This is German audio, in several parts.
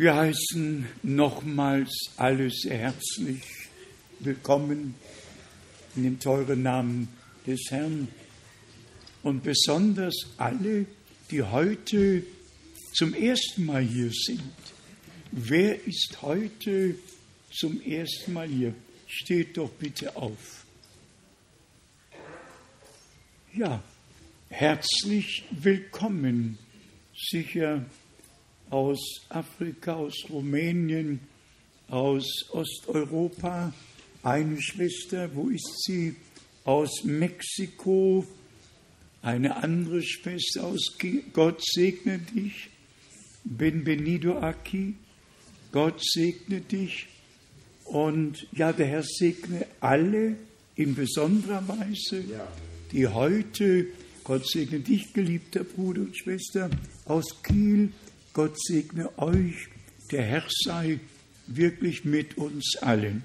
Wir heißen nochmals alle sehr herzlich willkommen in dem teuren Namen des Herrn und besonders alle, die heute zum ersten Mal hier sind. Wer ist heute zum ersten Mal hier? Steht doch bitte auf. Ja, herzlich willkommen. Sicher aus Afrika, aus Rumänien, aus Osteuropa. Eine Schwester, wo ist sie? Aus Mexiko. Eine andere Schwester aus Gott segne dich. Benvenido aquí. Gott segne dich. Und ja, der Herr segne alle in besonderer Weise, die heute, Gott segne dich, geliebter Bruder und Schwester aus Kiel, Gott segne euch, der Herr sei wirklich mit uns allen.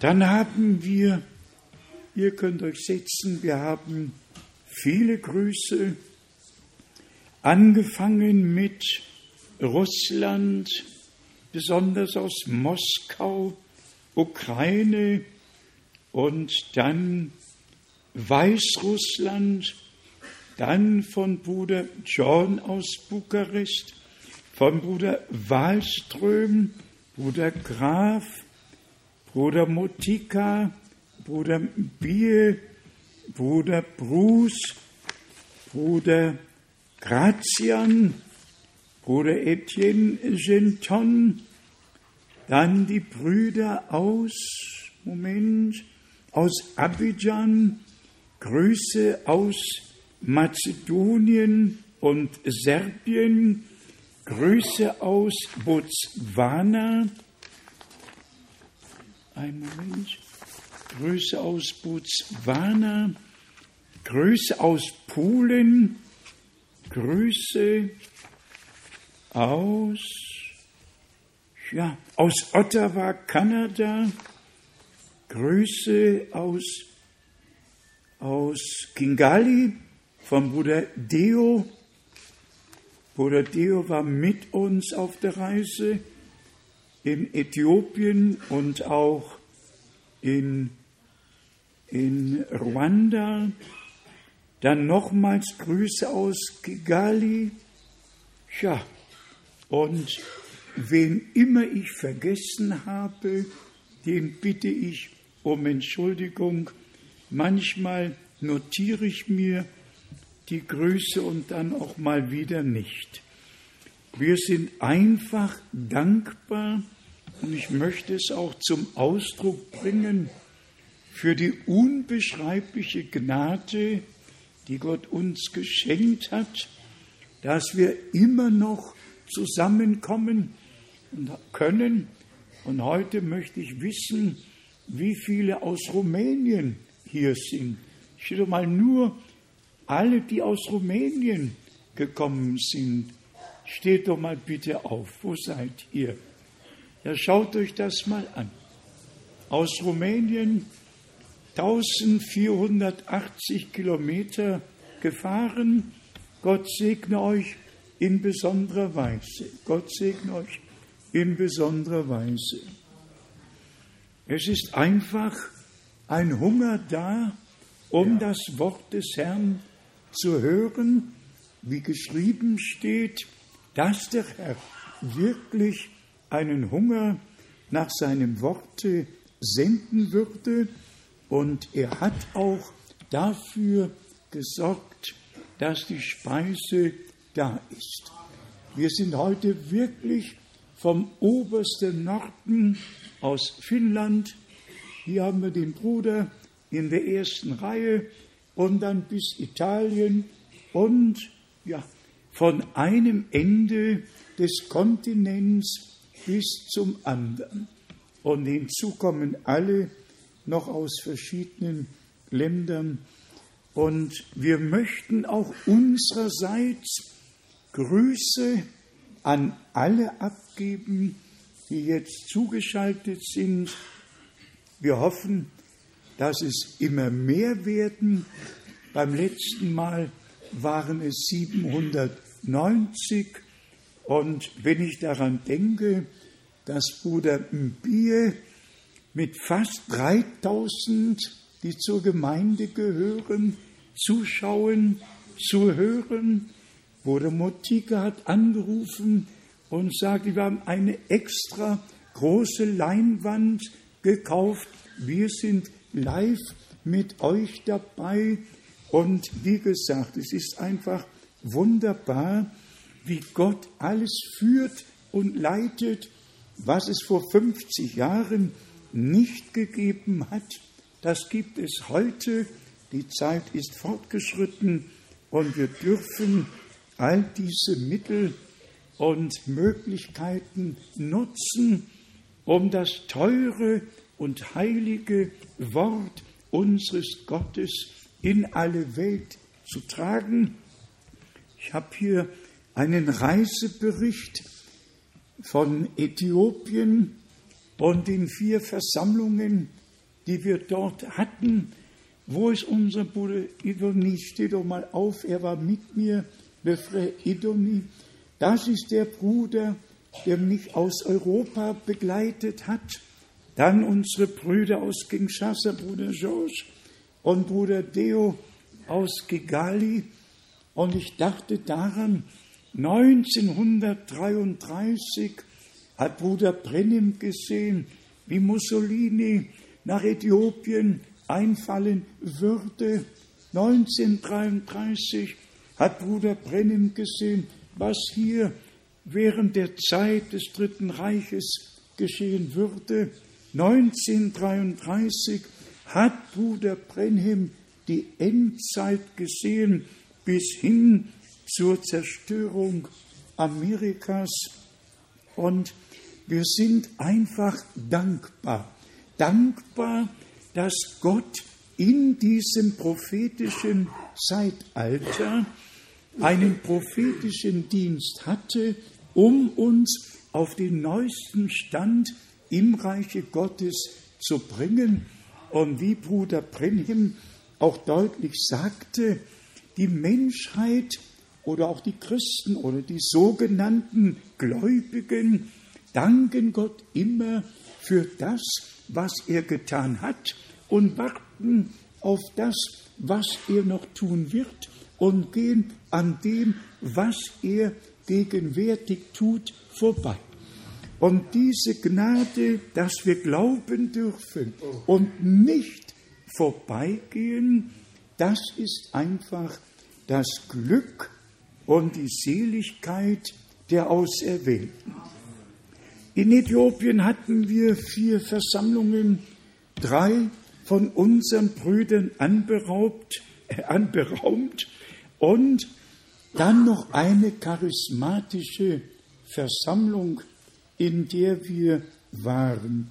Dann haben wir, ihr könnt euch setzen, wir haben viele Grüße, angefangen mit Russland, besonders aus Moskau, Ukraine und dann Weißrussland, dann von Bruder John aus Bukarest, von Bruder Wallström, Bruder Graf, Bruder Motika, Bruder Biel, Bruder Bruce, Bruder Grazian, Bruder Etienne Genton, dann die Brüder aus, Moment, aus Abidjan, Grüße aus Mazedonien und Serbien, Grüße aus Botswana. Ein Moment. Grüße aus Botswana. Grüße aus Polen. Grüße aus, ja, aus Ottawa, Kanada. Grüße aus, aus Kingali vom Bruder Deo Bruder Deo war mit uns auf der Reise in Äthiopien und auch in, in Ruanda. Dann nochmals Grüße aus Kigali. Ja, und wen immer ich vergessen habe, den bitte ich um Entschuldigung. Manchmal notiere ich mir die Grüße und dann auch mal wieder nicht. Wir sind einfach dankbar und ich möchte es auch zum Ausdruck bringen für die unbeschreibliche Gnade, die Gott uns geschenkt hat, dass wir immer noch zusammenkommen können. Und heute möchte ich wissen, wie viele aus Rumänien hier sind. Ich will mal nur alle, die aus Rumänien gekommen sind, steht doch mal bitte auf. Wo seid ihr? Ja, schaut euch das mal an. Aus Rumänien 1480 Kilometer gefahren. Gott segne euch in besonderer Weise. Gott segne euch in besonderer Weise. Es ist einfach ein Hunger da, um ja. das Wort des Herrn zu hören, wie geschrieben steht, dass der Herr wirklich einen Hunger nach seinem Worte senden würde und er hat auch dafür gesorgt, dass die Speise da ist. Wir sind heute wirklich vom obersten Norden aus Finnland. Hier haben wir den Bruder in der ersten Reihe und dann bis Italien und ja, von einem Ende des Kontinents bis zum anderen. Und hinzu kommen alle noch aus verschiedenen Ländern. Und wir möchten auch unsererseits Grüße an alle abgeben, die jetzt zugeschaltet sind. Wir hoffen, dass es immer mehr werden. Beim letzten Mal waren es 790 Und wenn ich daran denke, dass Bruder Mbie mit fast 3000, die zur Gemeinde gehören, zuschauen, zu hören, Bruder Motika hat angerufen und sagt, wir haben eine extra große Leinwand gekauft, wir sind live mit euch dabei. Und wie gesagt, es ist einfach wunderbar, wie Gott alles führt und leitet, was es vor 50 Jahren nicht gegeben hat. Das gibt es heute. Die Zeit ist fortgeschritten und wir dürfen all diese Mittel und Möglichkeiten nutzen, um das teure und heilige Wort unseres Gottes in alle Welt zu tragen. Ich habe hier einen Reisebericht von Äthiopien und den vier Versammlungen, die wir dort hatten. Wo ist unser Bruder Idoni? Steh doch mal auf, er war mit mir, Befre Idoni. Das ist der Bruder, der mich aus Europa begleitet hat. Dann unsere Brüder aus Kinshasa, Bruder George und Bruder Deo aus Kigali. Und ich dachte daran, 1933 hat Bruder Brennim gesehen, wie Mussolini nach Äthiopien einfallen würde. 1933 hat Bruder Brennim gesehen, was hier während der Zeit des Dritten Reiches geschehen würde. 1933 hat Bruder Brenhem die Endzeit gesehen bis hin zur Zerstörung Amerikas und wir sind einfach dankbar. Dankbar, dass Gott in diesem prophetischen Zeitalter einen prophetischen Dienst hatte, um uns auf den neuesten Stand im Reiche Gottes zu bringen. Und wie Bruder Brenhim auch deutlich sagte, die Menschheit oder auch die Christen oder die sogenannten Gläubigen danken Gott immer für das, was er getan hat und warten auf das, was er noch tun wird und gehen an dem, was er gegenwärtig tut, vorbei. Und diese Gnade, dass wir glauben dürfen und nicht vorbeigehen, das ist einfach das Glück und die Seligkeit der Auserwählten. In Äthiopien hatten wir vier Versammlungen, drei von unseren Brüdern anberaubt, äh, anberaumt und dann noch eine charismatische Versammlung in der wir waren.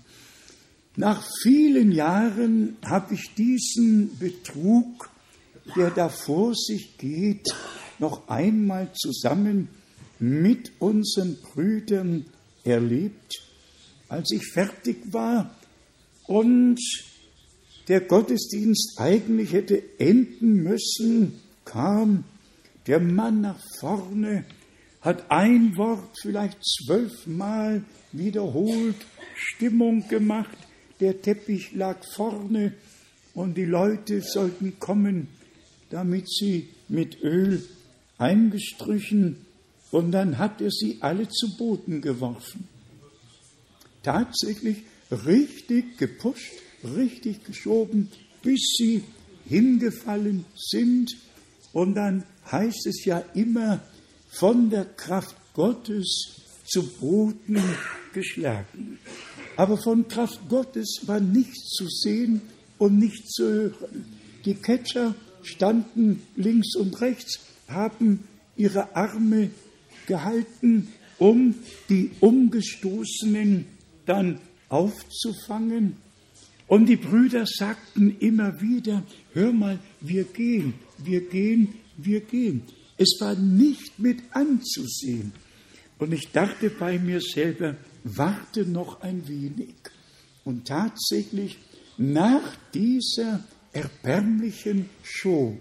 Nach vielen Jahren habe ich diesen Betrug, der da vor sich geht, noch einmal zusammen mit unseren Brüdern erlebt, als ich fertig war und der Gottesdienst eigentlich hätte enden müssen, kam der Mann nach vorne hat ein Wort vielleicht zwölfmal wiederholt, Stimmung gemacht, der Teppich lag vorne und die Leute sollten kommen, damit sie mit Öl eingestrichen und dann hat er sie alle zu Boden geworfen. Tatsächlich richtig gepusht, richtig geschoben, bis sie hingefallen sind. Und dann heißt es ja immer, von der Kraft Gottes zu Boden geschlagen. Aber von Kraft Gottes war nichts zu sehen und nichts zu hören. Die Catcher standen links und rechts, haben ihre Arme gehalten, um die Umgestoßenen dann aufzufangen. Und die Brüder sagten immer wieder, hör mal, wir gehen, wir gehen, wir gehen. Es war nicht mit anzusehen. Und ich dachte bei mir selber, warte noch ein wenig. Und tatsächlich, nach dieser erbärmlichen Show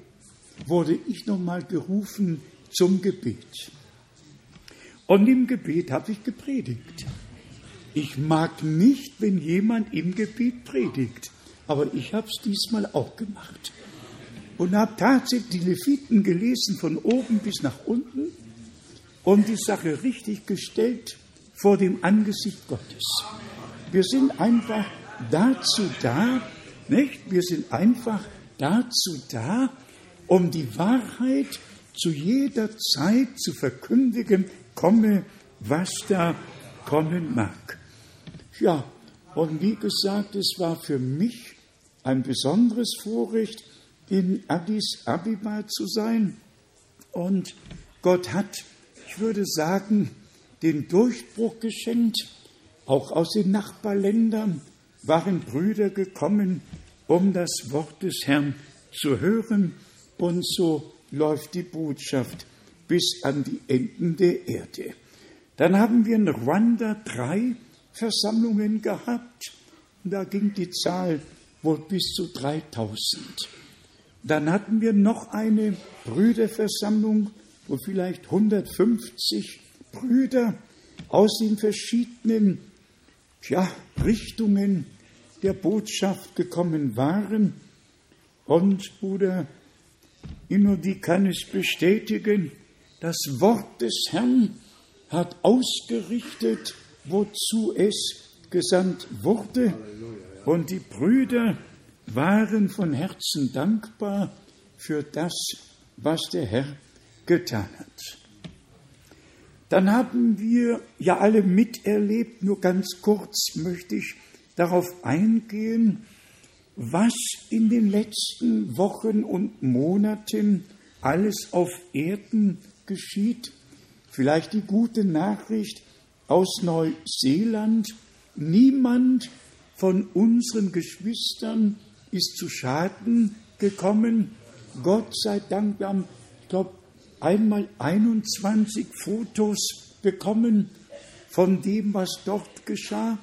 wurde ich nochmal gerufen zum Gebet. Und im Gebet habe ich gepredigt. Ich mag nicht, wenn jemand im Gebet predigt, aber ich habe es diesmal auch gemacht. Und habe tatsächlich die Leviten gelesen, von oben bis nach unten, und die Sache richtig gestellt vor dem Angesicht Gottes. Wir sind einfach dazu da, nicht? Wir sind einfach dazu da, um die Wahrheit zu jeder Zeit zu verkündigen, komme, was da kommen mag. Ja, und wie gesagt, es war für mich ein besonderes Vorrecht, in Addis Abeba zu sein. Und Gott hat, ich würde sagen, den Durchbruch geschenkt. Auch aus den Nachbarländern waren Brüder gekommen, um das Wort des Herrn zu hören. Und so läuft die Botschaft bis an die Enden der Erde. Dann haben wir in Rwanda drei Versammlungen gehabt. Da ging die Zahl wohl bis zu 3000. Dann hatten wir noch eine Brüderversammlung, wo vielleicht 150 Brüder aus den verschiedenen ja, Richtungen der Botschaft gekommen waren. Und Bruder Inodi kann es bestätigen, das Wort des Herrn hat ausgerichtet, wozu es gesandt wurde. Und die Brüder waren von Herzen dankbar für das, was der Herr getan hat. Dann haben wir ja alle miterlebt, nur ganz kurz möchte ich darauf eingehen, was in den letzten Wochen und Monaten alles auf Erden geschieht. Vielleicht die gute Nachricht aus Neuseeland. Niemand von unseren Geschwistern ist zu Schaden gekommen. Gott sei Dank, wir haben, ich glaube, einmal 21 Fotos bekommen von dem, was dort geschah.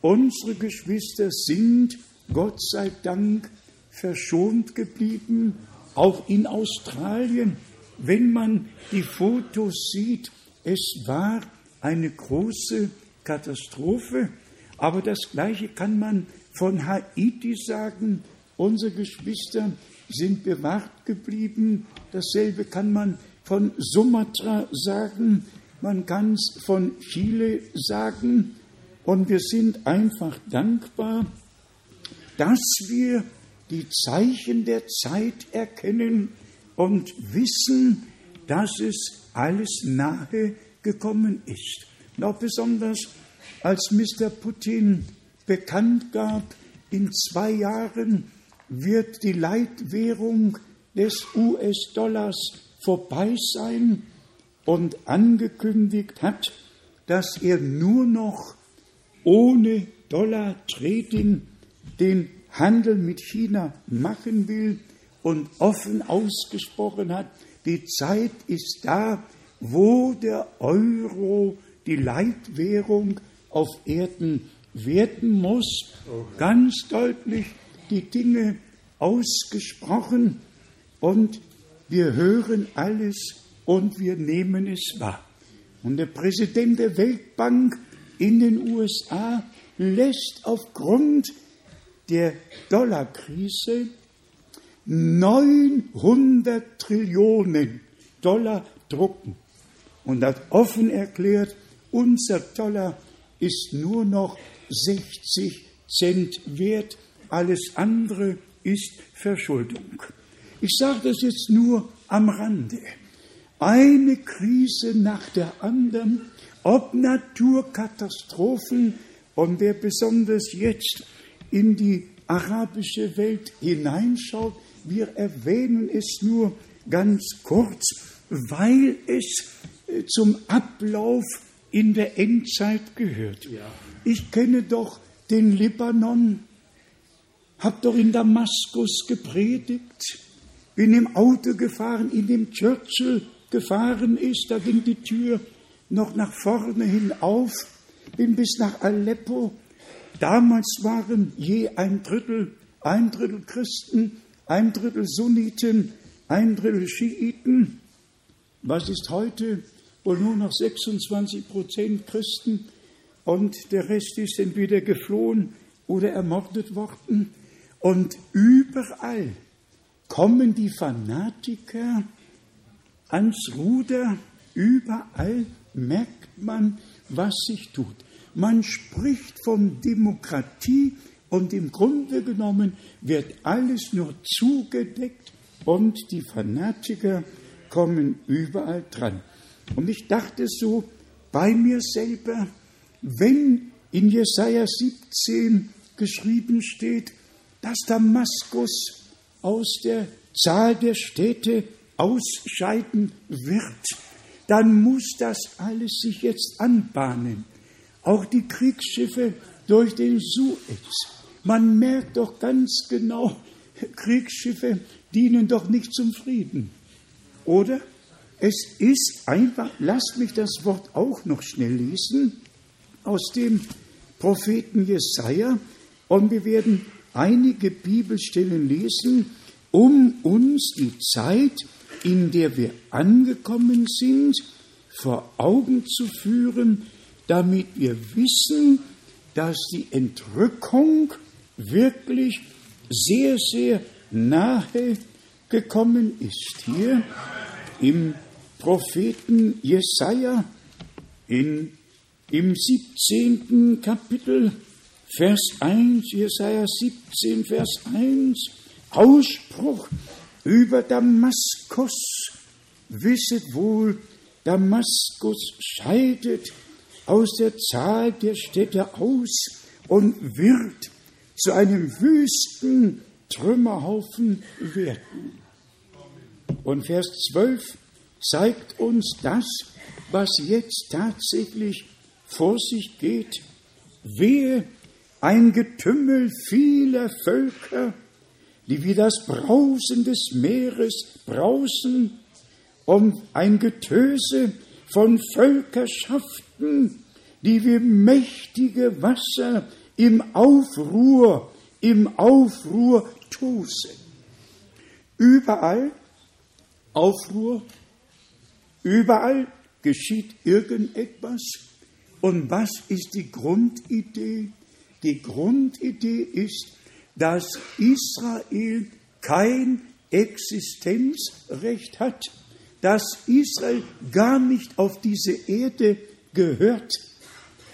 Unsere Geschwister sind, Gott sei Dank, verschont geblieben, auch in Australien. Wenn man die Fotos sieht, es war eine große Katastrophe. Aber das Gleiche kann man von Haiti sagen. Unsere Geschwister sind bewahrt geblieben. Dasselbe kann man von Sumatra sagen. Man kann es von Chile sagen. Und wir sind einfach dankbar, dass wir die Zeichen der Zeit erkennen und wissen, dass es alles nahe gekommen ist. Auch besonders als Mr. Putin bekannt gab, in zwei Jahren wird die Leitwährung des US-Dollars vorbei sein und angekündigt hat, dass er nur noch ohne Dollar-Trading den Handel mit China machen will und offen ausgesprochen hat, die Zeit ist da, wo der Euro die Leitwährung auf Erden werden muss. Ganz deutlich die Dinge ausgesprochen und wir hören alles und wir nehmen es wahr. Und der Präsident der Weltbank in den USA lässt aufgrund der Dollarkrise 900 Trillionen Dollar drucken und hat offen erklärt, unser Dollar ist nur noch 60 Cent wert, alles andere ist Verschuldung. Ich sage das jetzt nur am Rande. Eine Krise nach der anderen, ob Naturkatastrophen und wer besonders jetzt in die arabische Welt hineinschaut, wir erwähnen es nur ganz kurz, weil es äh, zum Ablauf in der Endzeit gehört. Ich kenne doch den Libanon, habe doch in Damaskus gepredigt, bin im Auto gefahren, in dem Churchill gefahren ist, da ging die Tür noch nach vorne hin auf, bin bis nach Aleppo. Damals waren je ein Drittel, ein Drittel Christen, ein Drittel Sunniten, ein Drittel Schiiten. Was ist heute? wohl nur noch 26 Prozent Christen und der Rest ist entweder geflohen oder ermordet worden. Und überall kommen die Fanatiker ans Ruder, überall merkt man, was sich tut. Man spricht von Demokratie und im Grunde genommen wird alles nur zugedeckt und die Fanatiker kommen überall dran. Und ich dachte so bei mir selber, wenn in Jesaja 17 geschrieben steht, dass Damaskus aus der Zahl der Städte ausscheiden wird, dann muss das alles sich jetzt anbahnen. Auch die Kriegsschiffe durch den Suez. Man merkt doch ganz genau, Kriegsschiffe dienen doch nicht zum Frieden. Oder? Es ist einfach, lasst mich das Wort auch noch schnell lesen, aus dem Propheten Jesaja. Und wir werden einige Bibelstellen lesen, um uns die Zeit, in der wir angekommen sind, vor Augen zu führen, damit wir wissen, dass die Entrückung wirklich sehr, sehr nahe gekommen ist. Hier im Propheten Jesaja in, im 17. Kapitel, Vers 1, Jesaja 17, Vers 1, Ausspruch über Damaskus. Wisset wohl, Damaskus scheidet aus der Zahl der Städte aus und wird zu einem wüsten Trümmerhaufen werden. Und Vers 12 zeigt uns das, was jetzt tatsächlich vor sich geht. Wehe, ein Getümmel vieler Völker, die wie das Brausen des Meeres brausen, und ein Getöse von Völkerschaften, die wie mächtige Wasser im Aufruhr, im Aufruhr tosen. Überall Aufruhr, überall geschieht irgendetwas. Und was ist die Grundidee? Die Grundidee ist, dass Israel kein Existenzrecht hat, dass Israel gar nicht auf diese Erde gehört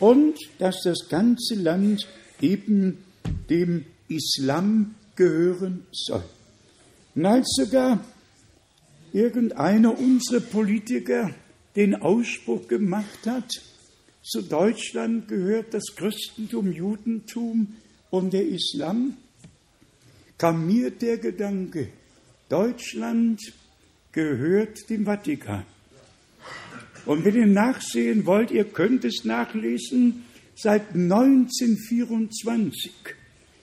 und dass das ganze Land eben dem Islam gehören soll. Und als sogar irgendeiner unserer Politiker den Ausspruch gemacht hat, zu Deutschland gehört das Christentum, Judentum und der Islam, kam mir der Gedanke, Deutschland gehört dem Vatikan. Und wenn ihr nachsehen wollt, ihr könnt es nachlesen, seit 1924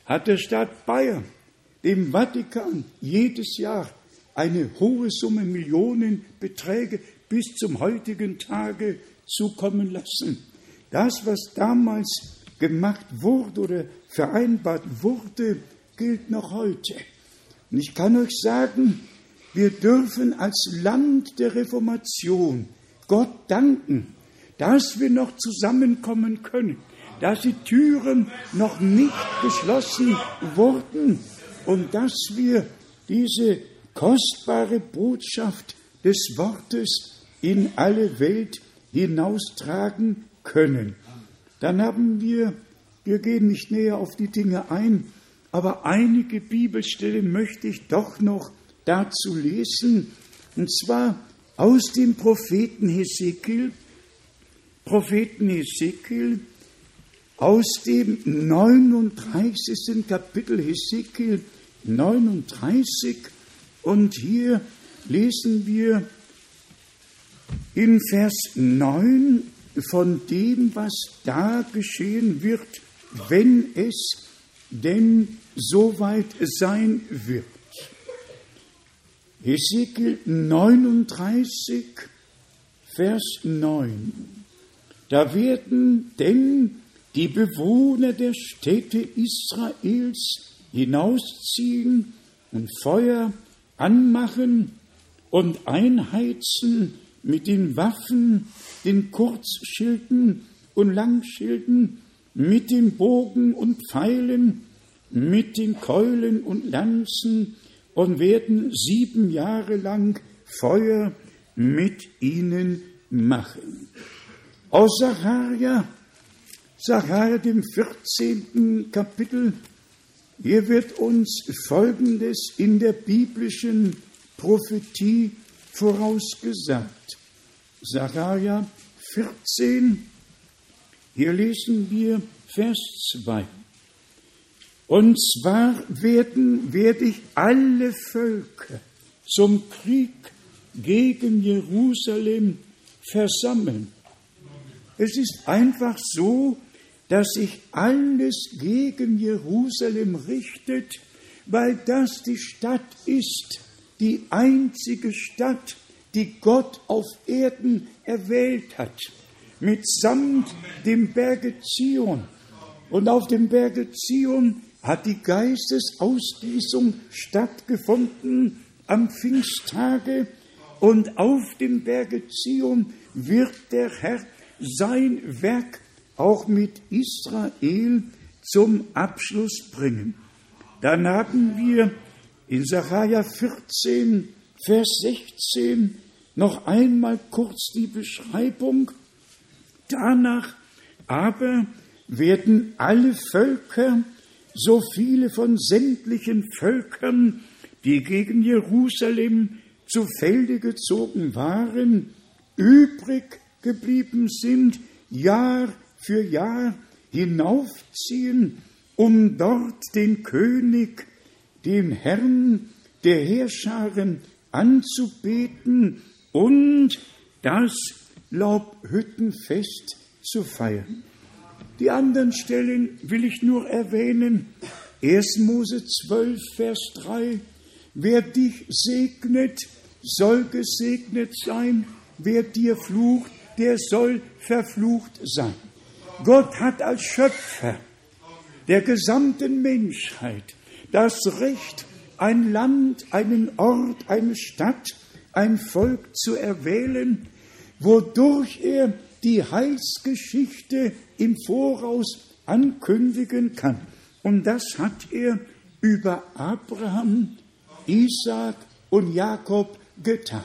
hat der Staat Bayern dem Vatikan jedes Jahr eine hohe Summe Millionenbeträge bis zum heutigen Tage zukommen lassen. Das, was damals gemacht wurde oder vereinbart wurde, gilt noch heute. Und ich kann euch sagen, wir dürfen als Land der Reformation Gott danken, dass wir noch zusammenkommen können, dass die Türen noch nicht geschlossen wurden und dass wir diese kostbare Botschaft des Wortes in alle Welt hinaustragen können. Dann haben wir, wir gehen nicht näher auf die Dinge ein, aber einige Bibelstellen möchte ich doch noch dazu lesen, und zwar aus dem Propheten Hesekiel, Propheten Hesekiel, aus dem 39. Kapitel Hesekiel 39 und hier lesen wir in Vers 9 von dem, was da geschehen wird, wenn es denn soweit sein wird. Hesekiel 39, Vers 9. Da werden denn die Bewohner der Städte Israels hinausziehen und Feuer anmachen und einheizen mit den Waffen, den Kurzschilden und Langschilden, mit den Bogen und Pfeilen, mit den Keulen und Lanzen und werden sieben Jahre lang Feuer mit ihnen machen. Aus Sacharja, Sacharja dem 14. Kapitel, hier wird uns Folgendes in der biblischen Prophetie vorausgesagt. Sacharja 14, hier lesen wir Vers 2. Und zwar werden, werde ich alle Völker zum Krieg gegen Jerusalem versammeln. Es ist einfach so, dass sich alles gegen Jerusalem richtet, weil das die Stadt ist, die einzige Stadt, die Gott auf Erden erwählt hat, mitsamt dem Berge Zion. Und auf dem Berge Zion hat die Geistesausgießung stattgefunden am Pfingsttage und auf dem Berge Zion wird der Herr sein Werk auch mit Israel zum Abschluss bringen. Dann haben wir in Sacharja 14, Vers 16 noch einmal kurz die Beschreibung. Danach aber werden alle Völker, so viele von sämtlichen Völkern, die gegen Jerusalem zu Felde gezogen waren, übrig geblieben sind, Jahr für Jahr hinaufziehen, um dort den König, den Herrn der Heerscharen anzubeten und das Laubhüttenfest zu feiern. Die anderen Stellen will ich nur erwähnen. 1. Mose 12, Vers 3. Wer dich segnet, soll gesegnet sein. Wer dir flucht, der soll verflucht sein. Gott hat als Schöpfer der gesamten Menschheit das Recht, ein Land, einen Ort, eine Stadt, ein Volk zu erwählen, wodurch er die Heilsgeschichte im Voraus ankündigen kann. Und das hat er über Abraham, Isaac und Jakob getan.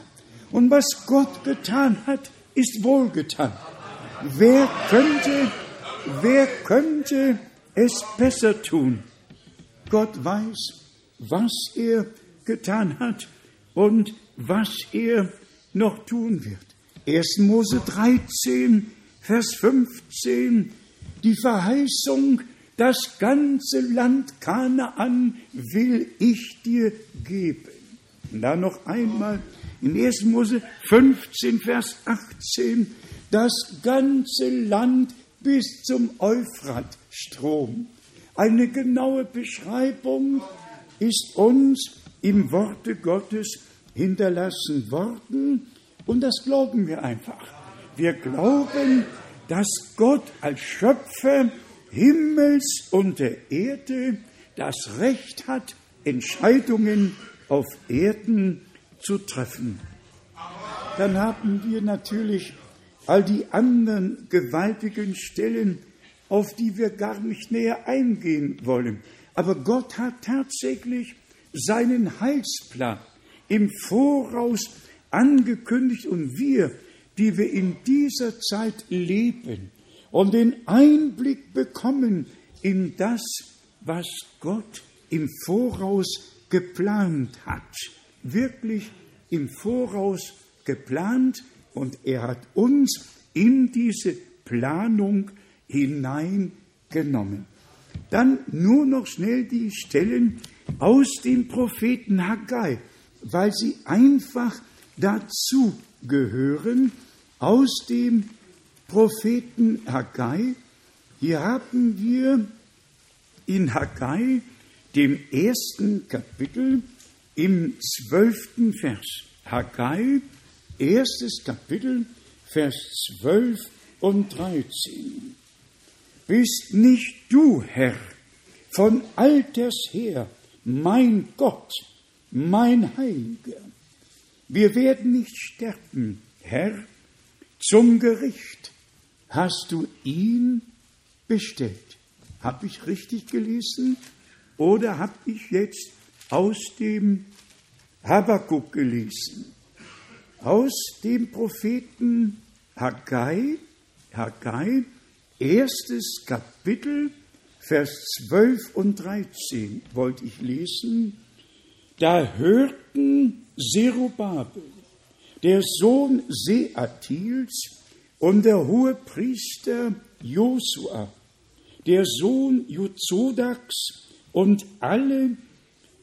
Und was Gott getan hat, ist wohlgetan. Wer könnte, wer könnte es besser tun? Gott weiß, was er getan hat und was er noch tun wird. 1. Mose 13, Vers 15, die Verheißung, das ganze Land Kanaan will ich dir geben. Und dann noch einmal in 1. Mose 15, Vers 18, das ganze Land bis zum Euphratstrom. Eine genaue Beschreibung ist uns im Worte Gottes hinterlassen worden und das glauben wir einfach. Wir glauben, dass Gott als Schöpfer Himmels und der Erde das Recht hat, Entscheidungen auf Erden zu treffen. Dann haben wir natürlich all die anderen gewaltigen Stellen, auf die wir gar nicht näher eingehen wollen. Aber Gott hat tatsächlich seinen Heilsplan im Voraus angekündigt und wir, die wir in dieser Zeit leben und den Einblick bekommen in das, was Gott im Voraus geplant hat, wirklich im Voraus geplant und er hat uns in diese Planung hineingenommen. Dann nur noch schnell die Stellen aus dem Propheten Haggai, weil sie einfach dazu gehören, aus dem Propheten Haggai. Hier haben wir in Haggai, dem ersten Kapitel, im zwölften Vers. Haggai, erstes Kapitel, Vers 12 und 13. Bist nicht du, Herr, von alters her, mein Gott, mein Heiliger. Wir werden nicht sterben, Herr, zum Gericht hast du ihn bestellt. Habe ich richtig gelesen? Oder habe ich jetzt aus dem Habakkuk gelesen? Aus dem Propheten Haggai, Haggai, erstes Kapitel, Vers 12 und 13 wollte ich lesen. Da hörten Zerubabel, der Sohn Seatils und der hohe Priester Josua, der Sohn Jozodaks und alle,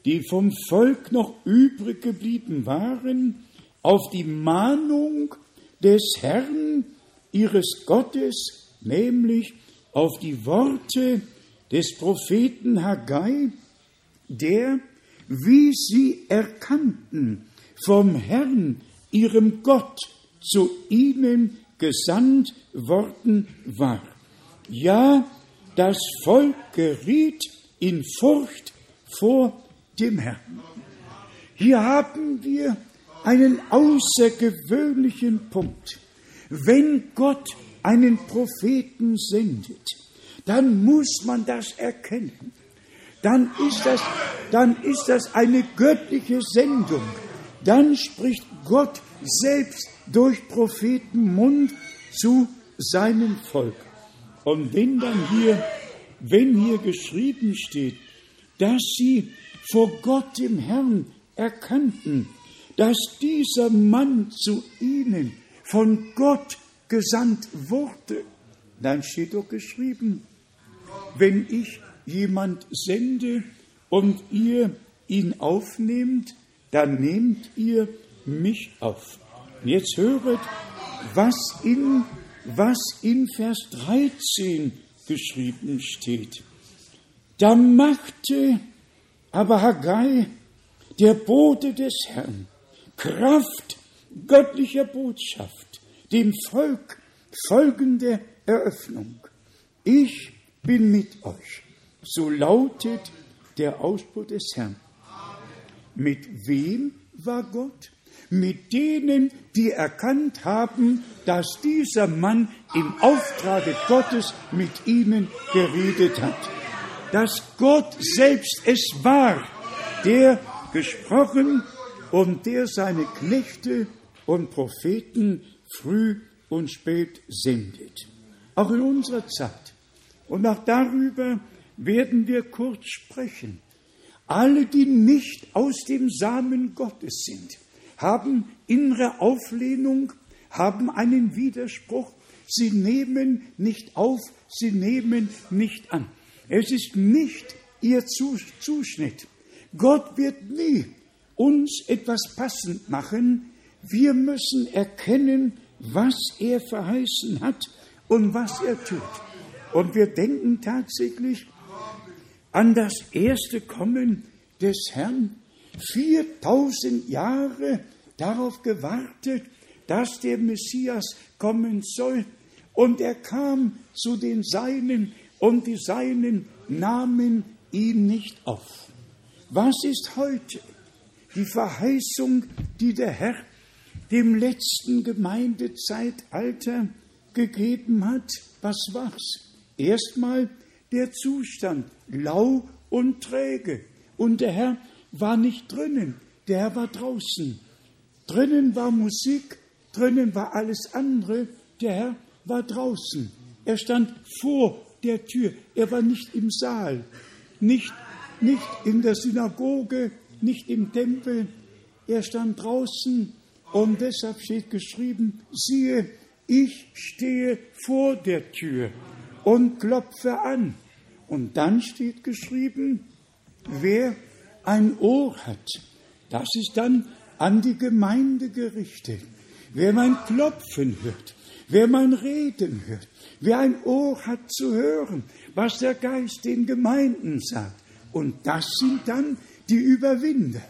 die vom Volk noch übrig geblieben waren, auf die Mahnung des Herrn, ihres Gottes, nämlich auf die Worte des Propheten Haggai, der, wie sie erkannten, vom Herrn, ihrem Gott, zu ihnen gesandt worden war. Ja, das Volk geriet in Furcht vor dem Herrn. Hier haben wir einen außergewöhnlichen Punkt. Wenn Gott einen Propheten sendet, dann muss man das erkennen. Dann ist das, dann ist das eine göttliche Sendung. Dann spricht Gott selbst durch Prophetenmund zu seinem Volk. Und wenn dann hier, wenn hier geschrieben steht, dass sie vor Gott dem Herrn erkannten, dass dieser Mann zu ihnen von Gott gesandt wurde, dann steht doch geschrieben, wenn ich jemand sende und ihr ihn aufnehmt, dann nehmt ihr mich auf. Jetzt höret, was in, was in Vers 13 geschrieben steht. Da machte aber Haggai, der Bote des Herrn, Kraft göttlicher Botschaft, dem Volk folgende Eröffnung. Ich bin mit euch. So lautet der Ausspruch des Herrn. Mit wem war Gott? Mit denen, die erkannt haben, dass dieser Mann im Auftrage Gottes mit ihnen geredet hat. Dass Gott selbst es war, der gesprochen und der seine Knechte und Propheten früh und spät sendet. Auch in unserer Zeit. Und auch darüber werden wir kurz sprechen. Alle, die nicht aus dem Samen Gottes sind, haben innere Auflehnung, haben einen Widerspruch. Sie nehmen nicht auf, sie nehmen nicht an. Es ist nicht ihr Zuschnitt. Gott wird nie uns etwas passend machen. Wir müssen erkennen, was er verheißen hat und was er tut. Und wir denken tatsächlich an das erste Kommen des Herrn. 4000 Jahre darauf gewartet, dass der Messias kommen soll. Und er kam zu den Seinen und die Seinen nahmen ihn nicht auf. Was ist heute die Verheißung, die der Herr dem letzten Gemeindezeitalter gegeben hat? Was war's? Erstmal der Zustand, lau und träge. Und der Herr war nicht drinnen, der Herr war draußen. Drinnen war Musik, drinnen war alles andere, der Herr war draußen. Er stand vor der Tür, er war nicht im Saal, nicht, nicht in der Synagoge, nicht im Tempel, er stand draußen und deshalb steht geschrieben, siehe, ich stehe vor der Tür und klopfe an. Und dann steht geschrieben, wer ein Ohr hat, das ist dann an die Gemeinde gerichtet. Wer mein Klopfen hört, wer mein Reden hört, wer ein Ohr hat zu hören, was der Geist den Gemeinden sagt. Und das sind dann die Überwinder.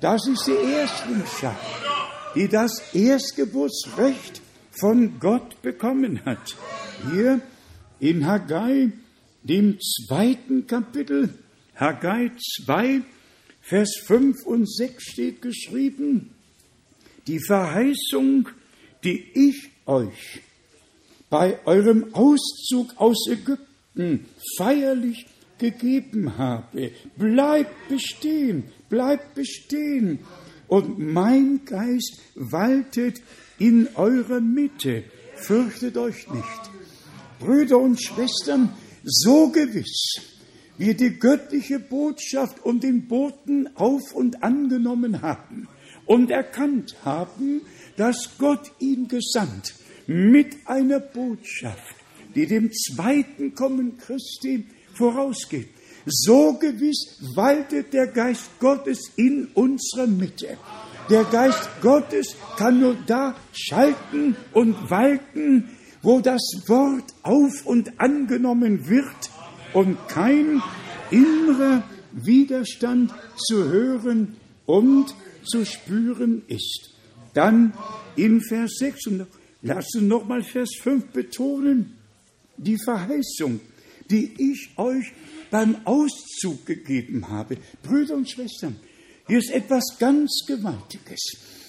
Das ist die Erstlingschaft, die das Erstgeburtsrecht von Gott bekommen hat. Hier in Haggai, dem zweiten Kapitel, Haggai 2, Vers 5 und 6 steht geschrieben, die Verheißung die ich euch bei eurem Auszug aus Ägypten feierlich gegeben habe. Bleibt bestehen, bleibt bestehen. Und mein Geist waltet in eurer Mitte. Fürchtet euch nicht. Brüder und Schwestern, so gewiss wir die göttliche Botschaft und den Boten auf und angenommen haben und erkannt haben, dass Gott ihn gesandt mit einer Botschaft, die dem zweiten Kommen Christi vorausgeht. So gewiss waltet der Geist Gottes in unserer Mitte. Der Geist Gottes kann nur da schalten und walten, wo das Wort auf und angenommen wird und kein innerer Widerstand zu hören und zu spüren ist. Dann in Vers 6 und lassen nochmal Vers 5 betonen, die Verheißung, die ich euch beim Auszug gegeben habe. Brüder und Schwestern, hier ist etwas ganz Gewaltiges.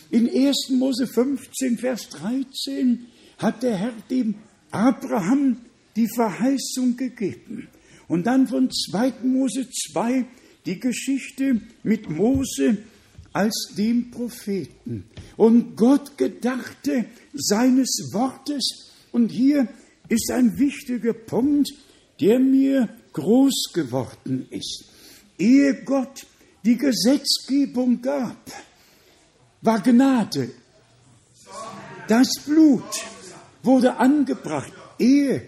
In 1. Mose 15, Vers 13 hat der Herr dem Abraham die Verheißung gegeben. Und dann von 2. Mose 2 die Geschichte mit Mose als dem Propheten. Und Gott gedachte seines Wortes. Und hier ist ein wichtiger Punkt, der mir groß geworden ist. Ehe Gott die Gesetzgebung gab, war Gnade. Das Blut wurde angebracht, ehe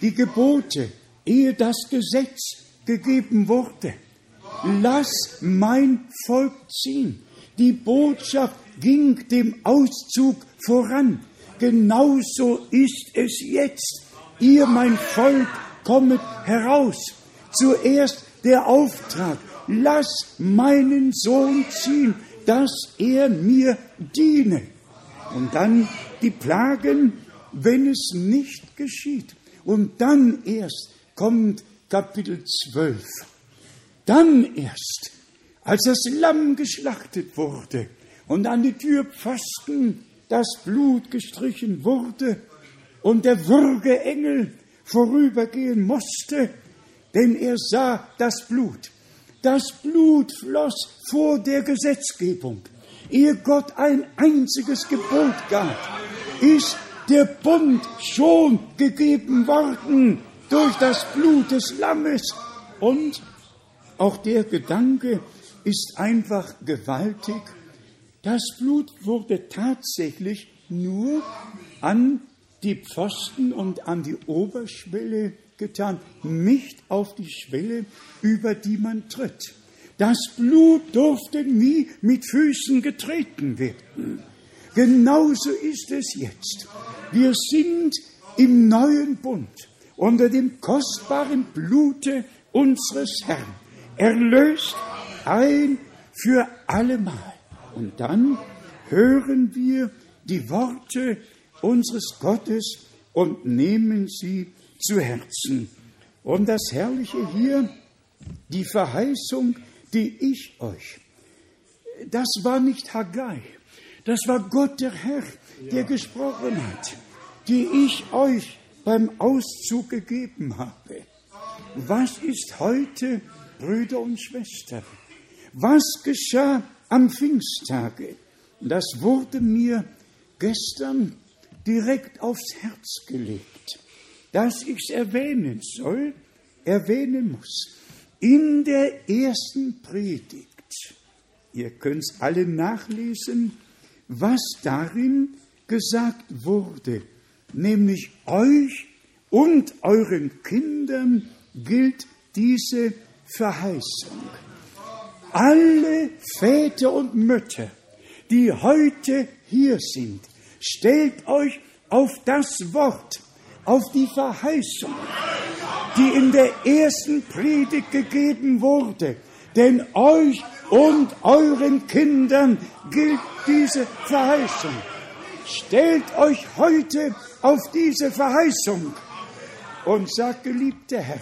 die Gebote, ehe das Gesetz gegeben wurde. Lass mein Volk ziehen. Die Botschaft ging dem Auszug voran. Genauso ist es jetzt. Ihr, mein Volk, kommet heraus. Zuerst der Auftrag, lass meinen Sohn ziehen, dass er mir diene. Und dann die Plagen, wenn es nicht geschieht. Und dann erst kommt Kapitel 12. Dann erst, als das Lamm geschlachtet wurde und an die Türpfosten das Blut gestrichen wurde und der Würgeengel vorübergehen musste, denn er sah das Blut. Das Blut floss vor der Gesetzgebung. Ehe Gott ein einziges Gebot gab, ist der Bund schon gegeben worden durch das Blut des Lammes. Und auch der Gedanke ist einfach gewaltig. Das Blut wurde tatsächlich nur an die Pfosten und an die Oberschwelle getan, nicht auf die Schwelle, über die man tritt. Das Blut durfte nie mit Füßen getreten werden. Genauso ist es jetzt. Wir sind im neuen Bund unter dem kostbaren Blute unseres Herrn, erlöst ein für allemal. Und dann hören wir die Worte unseres Gottes und nehmen sie zu Herzen. Und das Herrliche hier, die Verheißung, die ich euch, das war nicht Haggai, das war Gott der Herr, der ja. gesprochen hat, die ich euch beim Auszug gegeben habe. Was ist heute, Brüder und Schwestern? Was geschah am Pfingsttage? Das wurde mir gestern direkt aufs Herz gelegt, dass ich es erwähnen soll, erwähnen muss. In der ersten Predigt, ihr könnt es alle nachlesen, was darin gesagt wurde, nämlich euch und euren Kindern gilt diese Verheißung. Alle Väter und Mütter, die heute hier sind, stellt euch auf das Wort, auf die Verheißung, die in der ersten Predigt gegeben wurde. Denn euch und euren Kindern gilt diese Verheißung. Stellt euch heute auf diese Verheißung und sagt, geliebter Herr,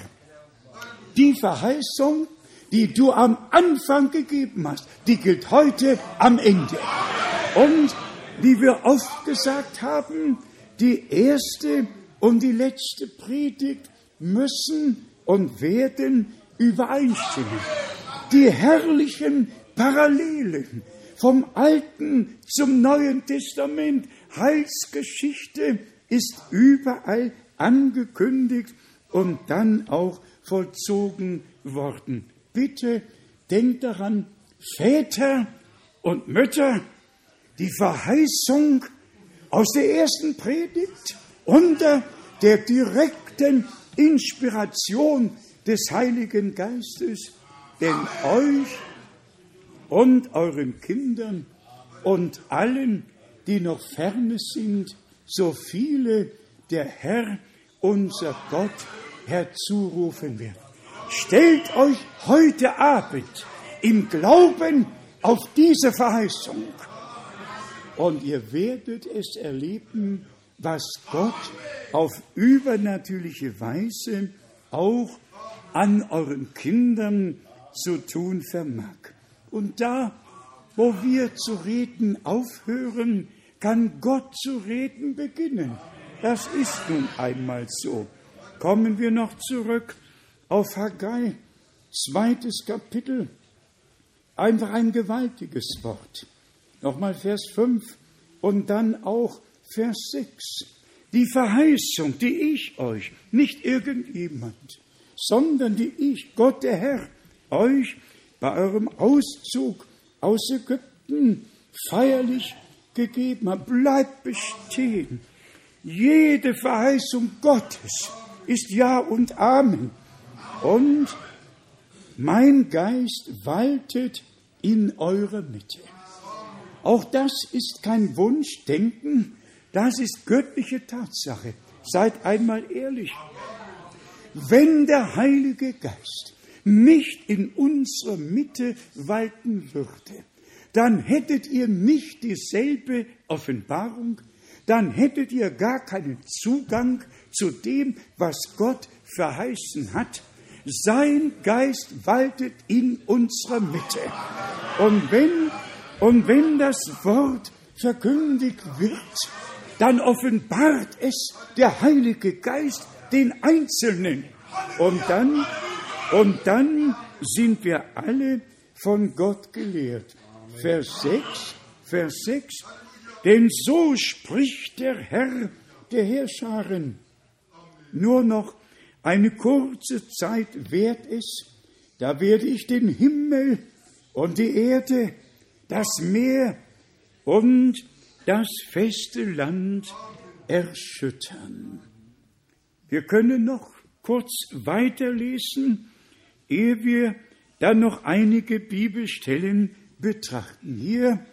die Verheißung, die du am Anfang gegeben hast, die gilt heute am Ende. Und wie wir oft gesagt haben, die erste und die letzte Predigt müssen und werden übereinstimmen. Die herrlichen Parallelen vom Alten zum Neuen Testament, Heilsgeschichte ist überall angekündigt und dann auch vollzogen worden. Bitte denkt daran, Väter und Mütter, die Verheißung aus der ersten Predigt unter der direkten Inspiration des Heiligen Geistes, denn euch und euren Kindern und allen, die noch ferne sind, so viele der Herr, unser Gott, herzurufen wird. Stellt euch heute Abend im Glauben auf diese Verheißung und ihr werdet es erleben, was Gott auf übernatürliche Weise auch an euren Kindern zu tun vermag. Und da, wo wir zu reden aufhören, kann Gott zu reden beginnen. Das ist nun einmal so. Kommen wir noch zurück auf Haggai, zweites Kapitel. Einfach ein gewaltiges Wort. Nochmal Vers 5 und dann auch Vers 6. Die Verheißung, die ich euch, nicht irgendjemand, sondern die ich, Gott der Herr, euch bei eurem Auszug aus Ägypten feierlich gegeben habe. Bleibt bestehen. Jede Verheißung Gottes ist Ja und Amen. Und mein Geist waltet in eurer Mitte. Auch das ist kein Wunschdenken, das ist göttliche Tatsache. Seid einmal ehrlich. Wenn der Heilige Geist nicht in unserer Mitte walten würde, dann hättet ihr nicht dieselbe Offenbarung, dann hättet ihr gar keinen Zugang zu dem, was Gott verheißen hat. Sein Geist waltet in unserer Mitte. Und wenn und wenn das Wort verkündigt wird, dann offenbart es der Heilige Geist den Einzelnen. Und dann, und dann sind wir alle von Gott gelehrt. Vers 6, Vers 6, denn so spricht der Herr der Herrscharen. Nur noch eine kurze Zeit währt es, da werde ich den Himmel und die Erde das Meer und das feste Land erschüttern. Wir können noch kurz weiterlesen, ehe wir dann noch einige Bibelstellen betrachten. Hier,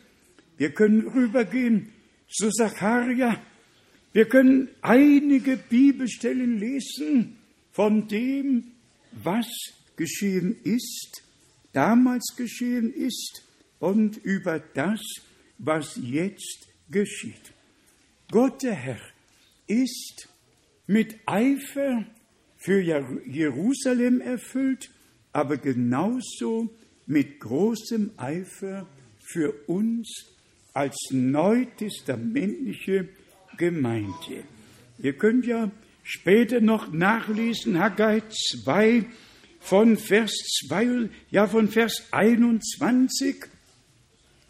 wir können rübergehen zu Zacharia. Wir können einige Bibelstellen lesen von dem, was geschehen ist, damals geschehen ist und über das, was jetzt geschieht. Gott der Herr ist mit Eifer für Jerusalem erfüllt, aber genauso mit großem Eifer für uns als neutestamentliche Gemeinde. Ihr könnt ja später noch nachlesen, Haggai 2 von Vers 2, ja von Vers 21